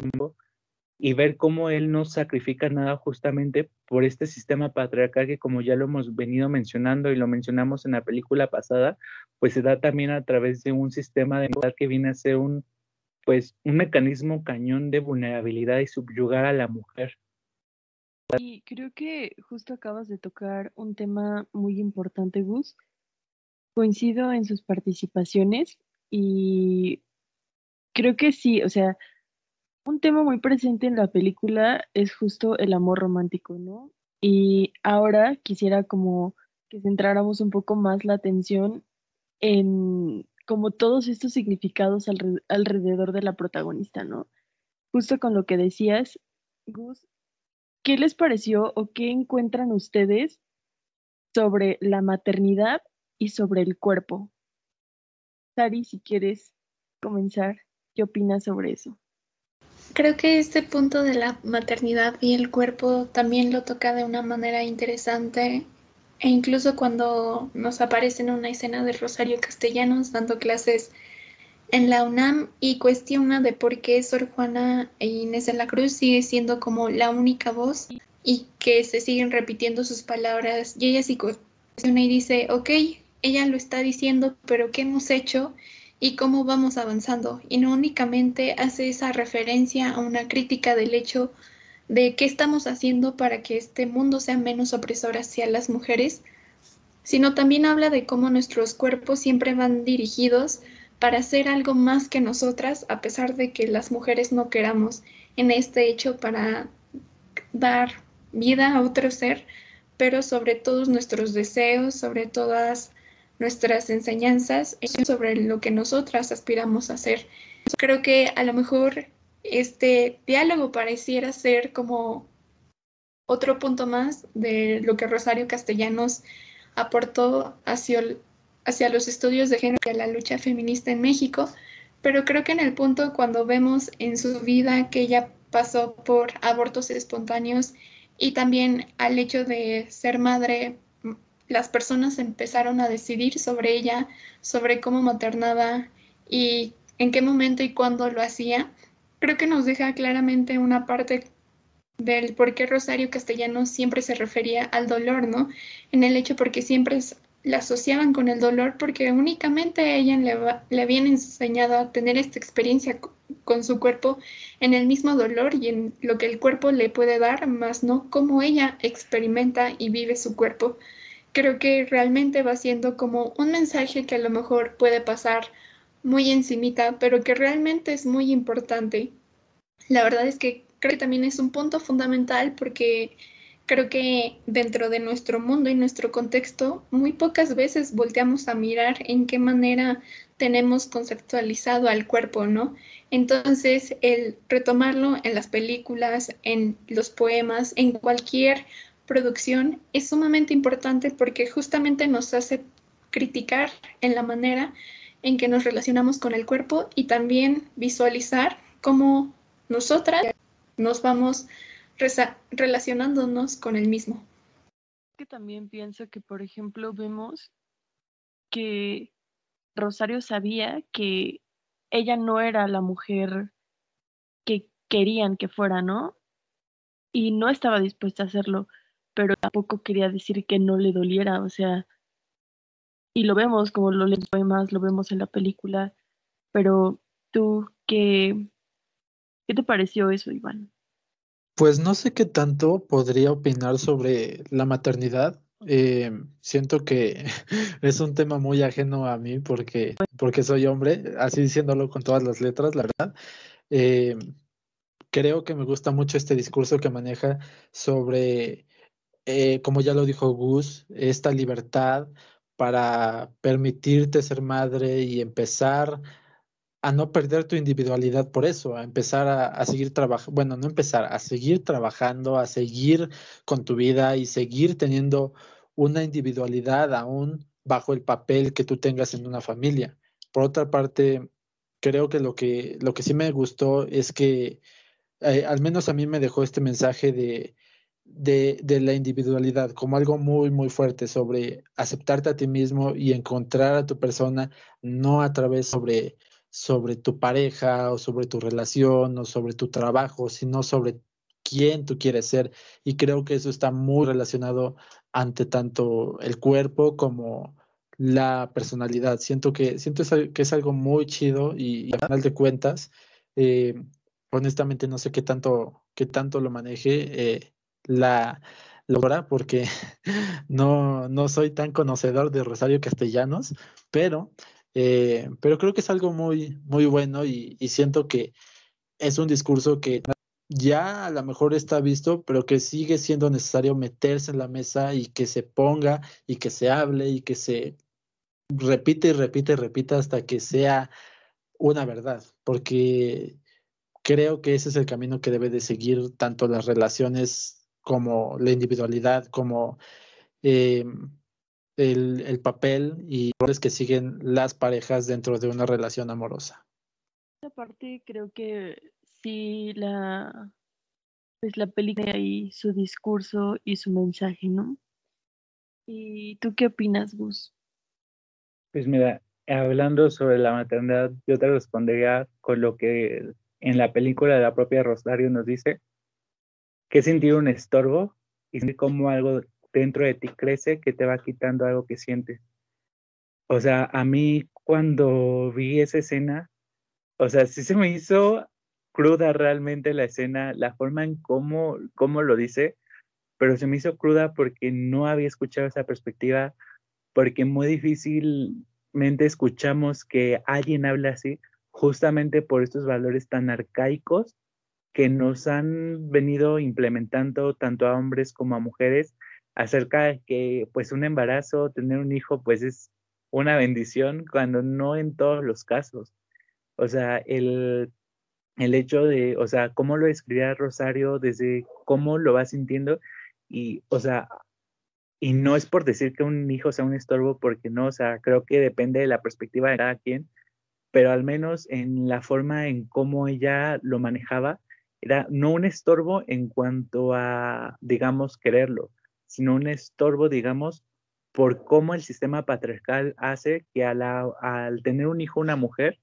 y ver cómo él no sacrifica nada justamente por este sistema patriarcal que como ya lo hemos venido mencionando y lo mencionamos en la película pasada, pues se da también a través de un sistema de que viene a ser un pues un mecanismo cañón de vulnerabilidad y subyugar a la mujer. Y creo que justo acabas de tocar un tema muy importante, Gus. Coincido en sus participaciones y creo que sí, o sea, un tema muy presente en la película es justo el amor romántico, ¿no? Y ahora quisiera como que centráramos un poco más la atención en como todos estos significados alrededor de la protagonista, ¿no? Justo con lo que decías, Gus, ¿qué les pareció o qué encuentran ustedes sobre la maternidad y sobre el cuerpo? Sari, si quieres comenzar, ¿qué opinas sobre eso? Creo que este punto de la maternidad y el cuerpo también lo toca de una manera interesante e incluso cuando nos aparece en una escena de Rosario Castellanos dando clases en la UNAM y cuestiona de por qué Sor Juana e Inés de la Cruz sigue siendo como la única voz y que se siguen repitiendo sus palabras y ella sí cuestiona y dice, ok, ella lo está diciendo, pero ¿qué hemos hecho? Y cómo vamos avanzando. Y no únicamente hace esa referencia a una crítica del hecho de qué estamos haciendo para que este mundo sea menos opresor hacia las mujeres, sino también habla de cómo nuestros cuerpos siempre van dirigidos para hacer algo más que nosotras, a pesar de que las mujeres no queramos en este hecho para dar vida a otro ser, pero sobre todos nuestros deseos, sobre todas nuestras enseñanzas, sobre lo que nosotras aspiramos a hacer. Creo que a lo mejor este diálogo pareciera ser como otro punto más de lo que Rosario Castellanos aportó hacia, hacia los estudios de género y a la lucha feminista en México, pero creo que en el punto cuando vemos en su vida que ella pasó por abortos espontáneos y también al hecho de ser madre, las personas empezaron a decidir sobre ella, sobre cómo maternaba y en qué momento y cuándo lo hacía creo que nos deja claramente una parte del por qué Rosario Castellano siempre se refería al dolor, ¿no? En el hecho porque siempre la asociaban con el dolor porque únicamente a ella le, le habían enseñado a tener esta experiencia con su cuerpo en el mismo dolor y en lo que el cuerpo le puede dar, más no cómo ella experimenta y vive su cuerpo. Creo que realmente va siendo como un mensaje que a lo mejor puede pasar muy encimita, pero que realmente es muy importante. La verdad es que creo que también es un punto fundamental porque creo que dentro de nuestro mundo y nuestro contexto muy pocas veces volteamos a mirar en qué manera tenemos conceptualizado al cuerpo, ¿no? Entonces, el retomarlo en las películas, en los poemas, en cualquier producción es sumamente importante porque justamente nos hace criticar en la manera en que nos relacionamos con el cuerpo y también visualizar cómo nosotras nos vamos relacionándonos con el mismo. Que también pienso que, por ejemplo, vemos que Rosario sabía que ella no era la mujer que querían que fuera, ¿no? Y no estaba dispuesta a hacerlo, pero tampoco quería decir que no le doliera, o sea, y lo vemos como lo leemos poemas, lo vemos en la película, pero tú, ¿qué, ¿Qué te pareció eso, Iván? Pues no sé qué tanto podría opinar sobre la maternidad. Eh, siento que es un tema muy ajeno a mí porque, porque soy hombre, así diciéndolo con todas las letras, la verdad. Eh, creo que me gusta mucho este discurso que maneja sobre, eh, como ya lo dijo Gus, esta libertad para permitirte ser madre y empezar a no perder tu individualidad por eso, a empezar a, seguir trabajando, bueno, no empezar, a seguir trabajando, a seguir con tu vida y seguir teniendo una individualidad aún bajo el papel que tú tengas en una familia. Por otra parte, creo que lo que, lo que sí me gustó es que eh, al menos a mí me dejó este mensaje de, de, de, la individualidad como algo muy, muy fuerte sobre aceptarte a ti mismo y encontrar a tu persona, no a través sobre sobre tu pareja o sobre tu relación o sobre tu trabajo, sino sobre quién tú quieres ser. Y creo que eso está muy relacionado ante tanto el cuerpo como la personalidad. Siento que, siento que es algo muy chido y, al final de cuentas, eh, honestamente no sé qué tanto, qué tanto lo maneje eh, la, la porque no, no soy tan conocedor de Rosario Castellanos, pero eh, pero creo que es algo muy, muy bueno y, siento que es un discurso que ya a lo mejor está visto, pero que sigue siendo necesario meterse en la mesa y que se ponga y que se hable y que se repite y repite y repita hasta que sea una verdad, porque creo que ese es el camino que debe de seguir tanto las relaciones como la individualidad, como eh, el, papel y roles que siguen las parejas dentro de una relación amorosa. Aparte, creo que sí la pues la película y su discurso y su mensaje, ¿no? ¿Y tú qué opinas, Gus? Pues mira, hablando sobre la maternidad, yo te respondería con lo que en la película de la propia Rosario nos dice, que sentir un estorbo y sentir como algo dentro de ti crece que te va quitando algo que sientes. O sea, a mí cuando vi esa escena, o sea, sí se me hizo cruda realmente la escena, la forma en cómo, cómo lo dice, pero se me hizo cruda porque no había escuchado esa perspectiva, porque muy difícilmente escuchamos que alguien hable así, justamente por estos valores tan arcaicos que nos han venido implementando tanto a hombres como a mujeres acerca de que pues un embarazo, tener un hijo, pues es una bendición cuando no en todos los casos. O sea, el, el hecho de, o sea, cómo lo escribía Rosario, desde cómo lo va sintiendo y, o sea, y no es por decir que un hijo sea un estorbo, porque no, o sea, creo que depende de la perspectiva de cada quien, pero al menos en la forma en cómo ella lo manejaba, era no un estorbo en cuanto a, digamos, quererlo, sino un estorbo, digamos, por cómo el sistema patriarcal hace que al tener un hijo una mujer,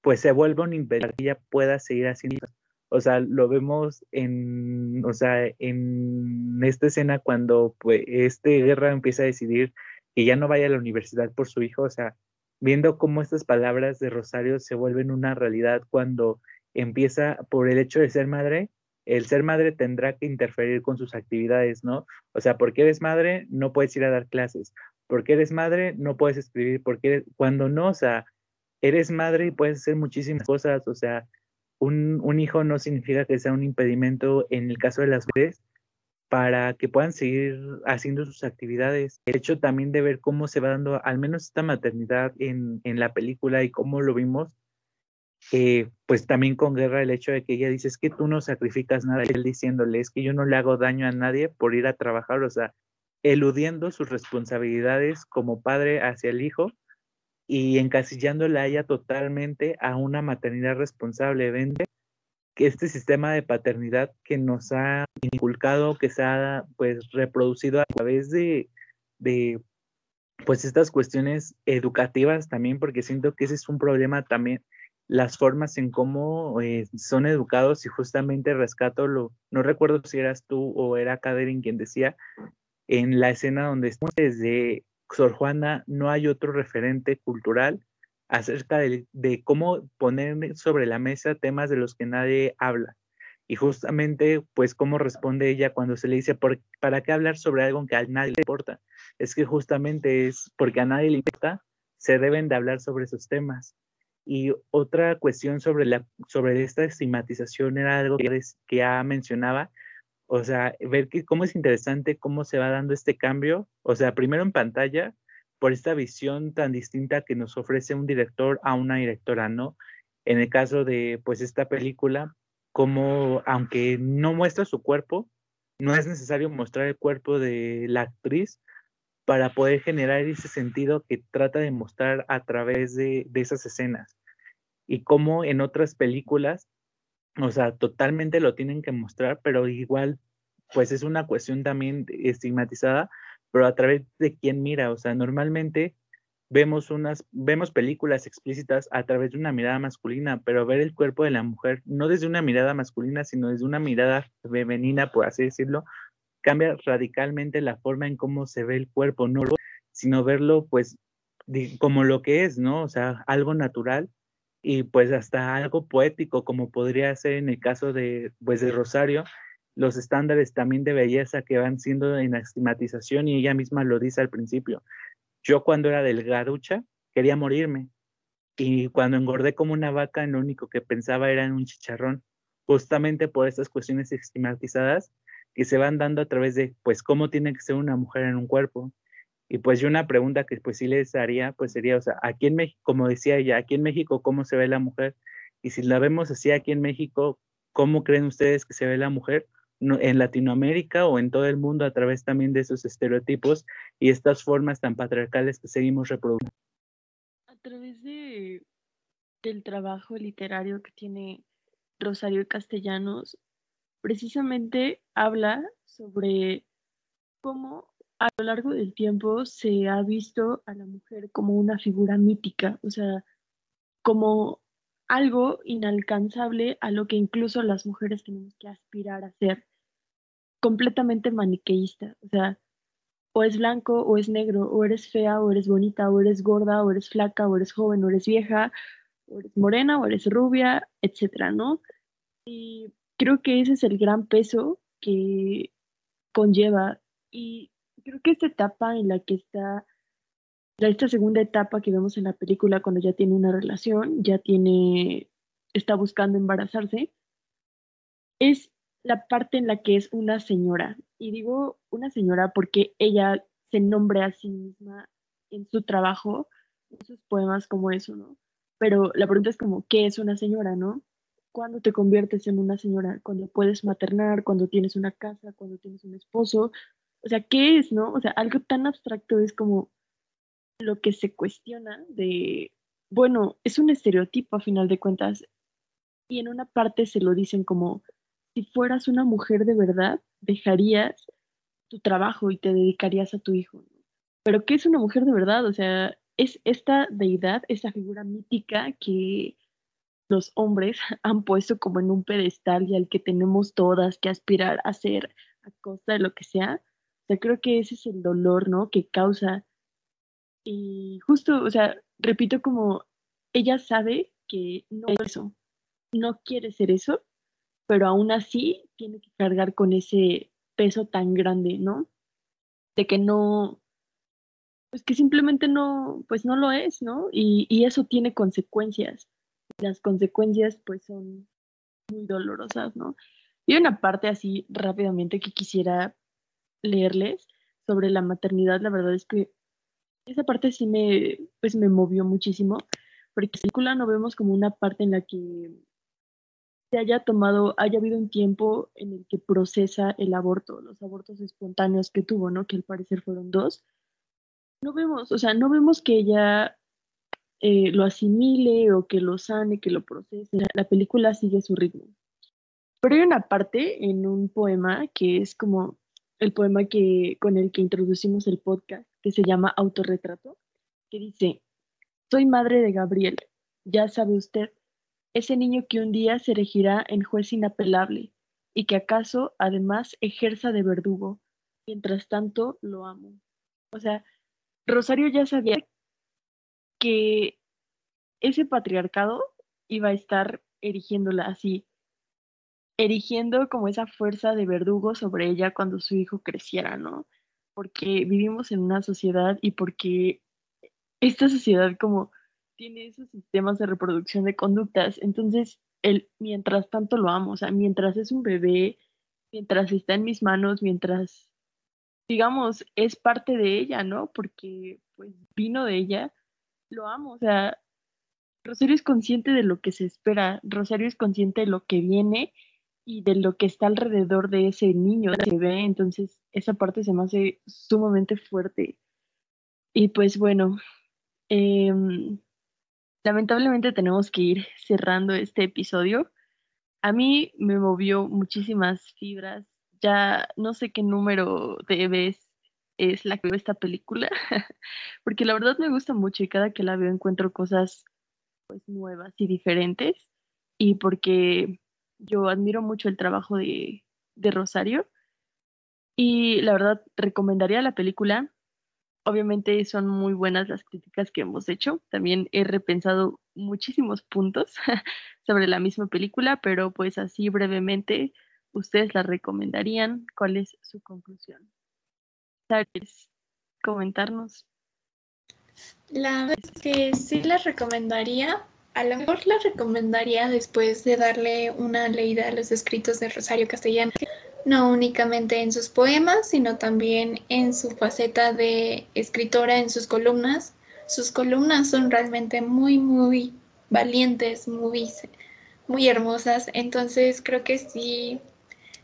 pues se vuelva un impedimento que ella pueda seguir haciendo. O sea, lo vemos en, o sea, en esta escena cuando pues, este guerra empieza a decidir que ya no vaya a la universidad por su hijo, o sea, viendo cómo estas palabras de Rosario se vuelven una realidad cuando empieza por el hecho de ser madre, el ser madre tendrá que interferir con sus actividades, ¿no? O sea, porque eres madre, no puedes ir a dar clases. Porque eres madre, no puedes escribir. Porque cuando no, o sea, eres madre y puedes hacer muchísimas cosas. O sea, un, un hijo no significa que sea un impedimento en el caso de las mujeres para que puedan seguir haciendo sus actividades. El hecho también de ver cómo se va dando, al menos esta maternidad en, en la película y cómo lo vimos, eh, pues también con Guerra el hecho de que ella dice es que tú no sacrificas nada, él diciéndole es que yo no le hago daño a nadie por ir a trabajar, o sea, eludiendo sus responsabilidades como padre hacia el hijo y encasillándola a ella totalmente a una maternidad responsable. Vende que este sistema de paternidad que nos ha inculcado, que se ha pues reproducido a través de, de pues estas cuestiones educativas también, porque siento que ese es un problema también las formas en cómo eh, son educados y justamente rescato lo, no recuerdo si eras tú o era Catherine quien decía, en la escena donde desde Sor Juana no hay otro referente cultural acerca de, de, cómo poner sobre la mesa temas de los que nadie habla. Y justamente, pues, cómo responde ella cuando se le dice, ¿por, ¿para qué hablar sobre algo que a nadie le importa? Es que justamente es porque a nadie le importa, se deben de hablar sobre esos temas. Y otra cuestión sobre, la, sobre esta estigmatización era algo que, que ya mencionaba, o sea, ver que, cómo es interesante cómo se va dando este cambio, o sea, primero en pantalla, por esta visión tan distinta que nos ofrece un director a una directora, ¿no? En el caso de, pues, esta película, como aunque no muestra su cuerpo, no es necesario mostrar el cuerpo de la actriz para poder generar ese sentido que trata de mostrar a través de, de esas escenas. Y como en otras películas, o sea, totalmente lo tienen que mostrar, pero igual, pues es una cuestión también estigmatizada, pero a través de quién mira, o sea, normalmente vemos unas, vemos películas explícitas a través de una mirada masculina, pero ver el cuerpo de la mujer, no desde una mirada masculina, sino desde una mirada femenina, por así decirlo, cambia radicalmente la forma en cómo se ve el cuerpo, no sino verlo pues como lo que es, ¿no? O sea, algo natural y pues hasta algo poético, como podría ser en el caso de, pues, de Rosario, los estándares también de belleza que van siendo en estigmatización y ella misma lo dice al principio. Yo cuando era delgaducha quería morirme y cuando engordé como una vaca lo único que pensaba era en un chicharrón, justamente por estas cuestiones estigmatizadas que se van dando a través de, pues, cómo tiene que ser una mujer en un cuerpo. Y pues yo una pregunta que pues sí les haría, pues sería, o sea, aquí en México, como decía ella, aquí en México, ¿cómo se ve la mujer? Y si la vemos así aquí en México, ¿cómo creen ustedes que se ve la mujer? en Latinoamérica o en todo el mundo a través también de esos estereotipos y estas formas tan patriarcales que seguimos reproduciendo. A través de, del trabajo literario que tiene Rosario Castellanos, precisamente habla sobre cómo a lo largo del tiempo se ha visto a la mujer como una figura mítica, o sea, como algo inalcanzable a lo que incluso las mujeres tenemos que aspirar a ser, completamente maniqueísta, o sea, o es blanco o es negro, o eres fea o eres bonita, o eres gorda o eres flaca, o eres joven o eres vieja, o eres morena o eres rubia, etcétera, ¿no? Y creo que ese es el gran peso que conlleva. Y creo que esta etapa en la que está, esta segunda etapa que vemos en la película cuando ya tiene una relación, ya tiene, está buscando embarazarse, es la parte en la que es una señora. Y digo una señora porque ella se nombra a sí misma en su trabajo, en sus poemas como eso, ¿no? Pero la pregunta es como, ¿qué es una señora, no? Cuando te conviertes en una señora, cuando puedes maternar, cuando tienes una casa, cuando tienes un esposo. O sea, ¿qué es, no? O sea, algo tan abstracto es como lo que se cuestiona de, bueno, es un estereotipo a final de cuentas. Y en una parte se lo dicen como, si fueras una mujer de verdad, dejarías tu trabajo y te dedicarías a tu hijo. Pero ¿qué es una mujer de verdad? O sea, es esta deidad, esta figura mítica que los hombres han puesto como en un pedestal y al que tenemos todas que aspirar a ser a costa de lo que sea. O sea, creo que ese es el dolor, ¿no? Que causa. Y justo, o sea, repito como ella sabe que no es eso, no quiere ser eso, pero aún así tiene que cargar con ese peso tan grande, ¿no? De que no, pues que simplemente no, pues no lo es, ¿no? Y, y eso tiene consecuencias las consecuencias pues son muy dolorosas, ¿no? Y una parte así rápidamente que quisiera leerles sobre la maternidad, la verdad es que esa parte sí me, pues me movió muchísimo, porque en la película no vemos como una parte en la que se haya tomado, haya habido un tiempo en el que procesa el aborto, los abortos espontáneos que tuvo, ¿no? Que al parecer fueron dos. No vemos, o sea, no vemos que ella eh, lo asimile o que lo sane, que lo procese. La película sigue su ritmo. Pero hay una parte en un poema que es como el poema que, con el que introducimos el podcast, que se llama Autorretrato, que dice, soy madre de Gabriel, ya sabe usted, ese niño que un día se erigirá en juez inapelable y que acaso además ejerza de verdugo. Mientras tanto, lo amo. O sea, Rosario ya sabía que ese patriarcado iba a estar erigiéndola así, erigiendo como esa fuerza de verdugo sobre ella cuando su hijo creciera, ¿no? Porque vivimos en una sociedad y porque esta sociedad como tiene esos sistemas de reproducción de conductas, entonces él mientras tanto lo amo, o sea, mientras es un bebé, mientras está en mis manos, mientras, digamos, es parte de ella, ¿no? Porque pues vino de ella, lo amo, o sea, Rosario es consciente de lo que se espera, Rosario es consciente de lo que viene y de lo que está alrededor de ese niño, ese bebé, entonces esa parte se me hace sumamente fuerte. Y pues bueno, em, lamentablemente tenemos que ir cerrando este episodio. A mí me movió muchísimas fibras. Ya no sé qué número de vez es la que veo esta película, porque la verdad me gusta mucho y cada que la veo encuentro cosas pues nuevas y diferentes y porque yo admiro mucho el trabajo de, de Rosario y la verdad recomendaría la película Obviamente son muy buenas las críticas que hemos hecho. También he repensado muchísimos puntos sobre la misma película, pero pues así brevemente, ¿ustedes la recomendarían? ¿Cuál es su conclusión? ¿Sabes comentarnos? La verdad es que sí la recomendaría. A lo mejor la recomendaría después de darle una leída a los escritos de Rosario Castellano no únicamente en sus poemas, sino también en su faceta de escritora en sus columnas. Sus columnas son realmente muy, muy valientes, muy, muy hermosas. Entonces creo que sí,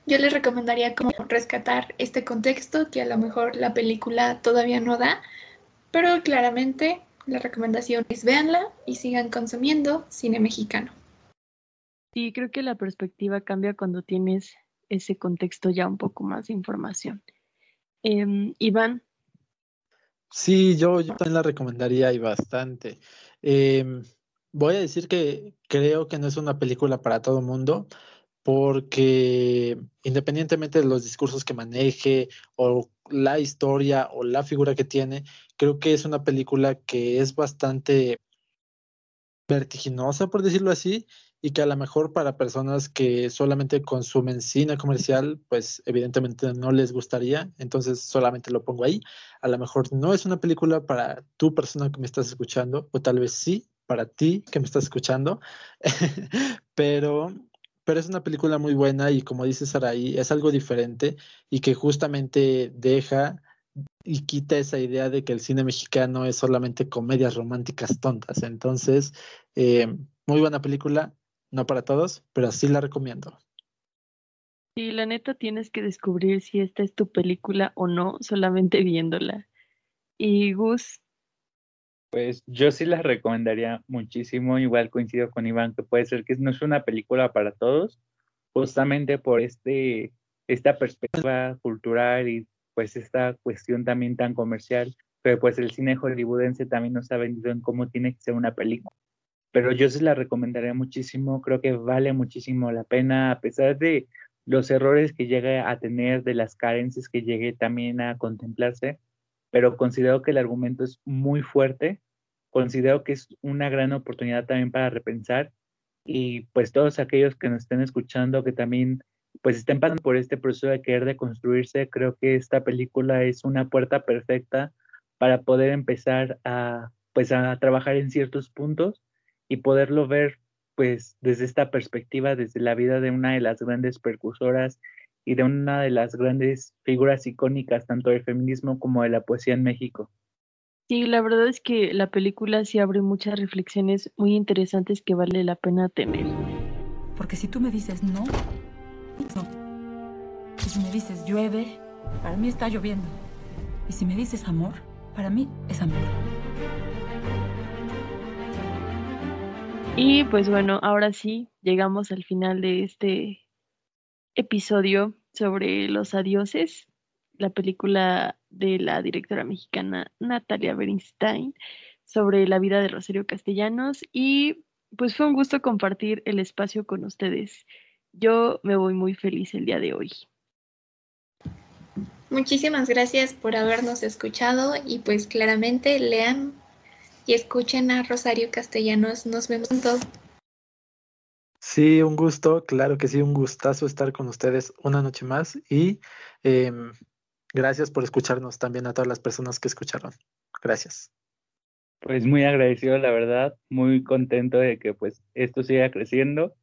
yo les recomendaría como rescatar este contexto que a lo mejor la película todavía no da, pero claramente la recomendación es véanla y sigan consumiendo cine mexicano. Sí, creo que la perspectiva cambia cuando tienes ese contexto ya un poco más de información. Em, Iván. Sí, yo, yo también la recomendaría y bastante. Em, voy a decir que creo que no es una película para todo el mundo, porque independientemente de los discursos que maneje o la historia o la figura que tiene, creo que es una película que es bastante vertiginosa, por decirlo así, y que a lo mejor para personas que solamente consumen cine comercial, pues evidentemente no les gustaría, entonces solamente lo pongo ahí. A lo mejor no es una película para tu persona que me estás escuchando, o tal vez sí, para ti que me estás escuchando, pero, pero es una película muy buena y como dice Saraí, es algo diferente y que justamente deja y quita esa idea de que el cine mexicano es solamente comedias románticas tontas. Entonces, eh, muy buena película, no para todos, pero sí la recomiendo. Sí, la neta tienes que descubrir si esta es tu película o no, solamente viéndola. Y Gus. Pues yo sí la recomendaría muchísimo, igual coincido con Iván, que puede ser que no es una película para todos, justamente por este, esta perspectiva cultural y pues esta cuestión también tan comercial, pero pues el cine hollywoodense también nos ha vendido en cómo tiene que ser una película. Pero yo sí la recomendaría muchísimo, creo que vale muchísimo la pena, a pesar de los errores que llegue a tener, de las carencias que llegue también a contemplarse, pero considero que el argumento es muy fuerte, considero que es una gran oportunidad también para repensar y pues todos aquellos que nos estén escuchando que también pues estén pasando por este proceso de querer deconstruirse, creo que esta película es una puerta perfecta para poder empezar a pues a trabajar en ciertos puntos y poderlo ver pues desde esta perspectiva, desde la vida de una de las grandes percusoras y de una de las grandes figuras icónicas tanto del feminismo como de la poesía en México. Sí, la verdad es que la película sí abre muchas reflexiones muy interesantes que vale la pena tener. Porque si tú me dices no, no. Y si me dices llueve, para mí está lloviendo. Y si me dices amor, para mí es amor. Y pues bueno, ahora sí, llegamos al final de este episodio sobre los adioses, la película de la directora mexicana Natalia Bernstein sobre la vida de Rosario Castellanos y pues fue un gusto compartir el espacio con ustedes. Yo me voy muy feliz el día de hoy. Muchísimas gracias por habernos escuchado y pues claramente lean y escuchen a Rosario Castellanos. Nos vemos. Sí, un gusto, claro que sí, un gustazo estar con ustedes una noche más y em, gracias por escucharnos también a todas las personas que escucharon. Gracias. Pues muy agradecido, la verdad, muy contento de que pues esto siga creciendo.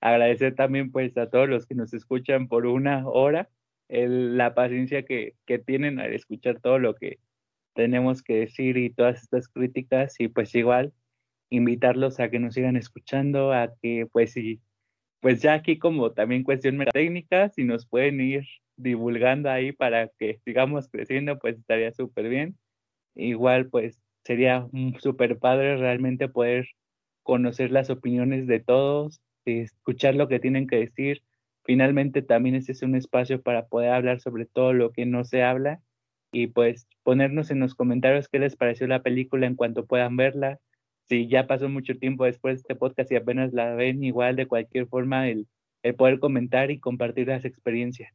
Agradecer también pues a todos los que nos escuchan por una hora, la paciencia que, que tienen al escuchar todo lo que tenemos que decir y todas estas críticas y pues igual invitarlos a que nos sigan escuchando, a que pues sí, pues ya aquí como también cuestión técnica, si nos pueden ir divulgando ahí para que sigamos creciendo, pues estaría súper bien. Igual pues sería súper padre realmente poder conocer las opiniones de todos, escuchar lo que tienen que decir. Finalmente también ese es un espacio para poder hablar sobre todo lo que no se habla y pues ponernos en los comentarios qué les pareció la película en cuanto puedan verla, si ya pasó mucho tiempo después de este podcast y apenas la ven, igual de cualquier forma el, el poder comentar y compartir las experiencias.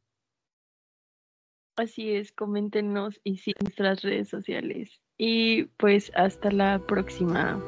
Así es, coméntenos y sigan nuestras redes sociales. Y pues hasta la próxima.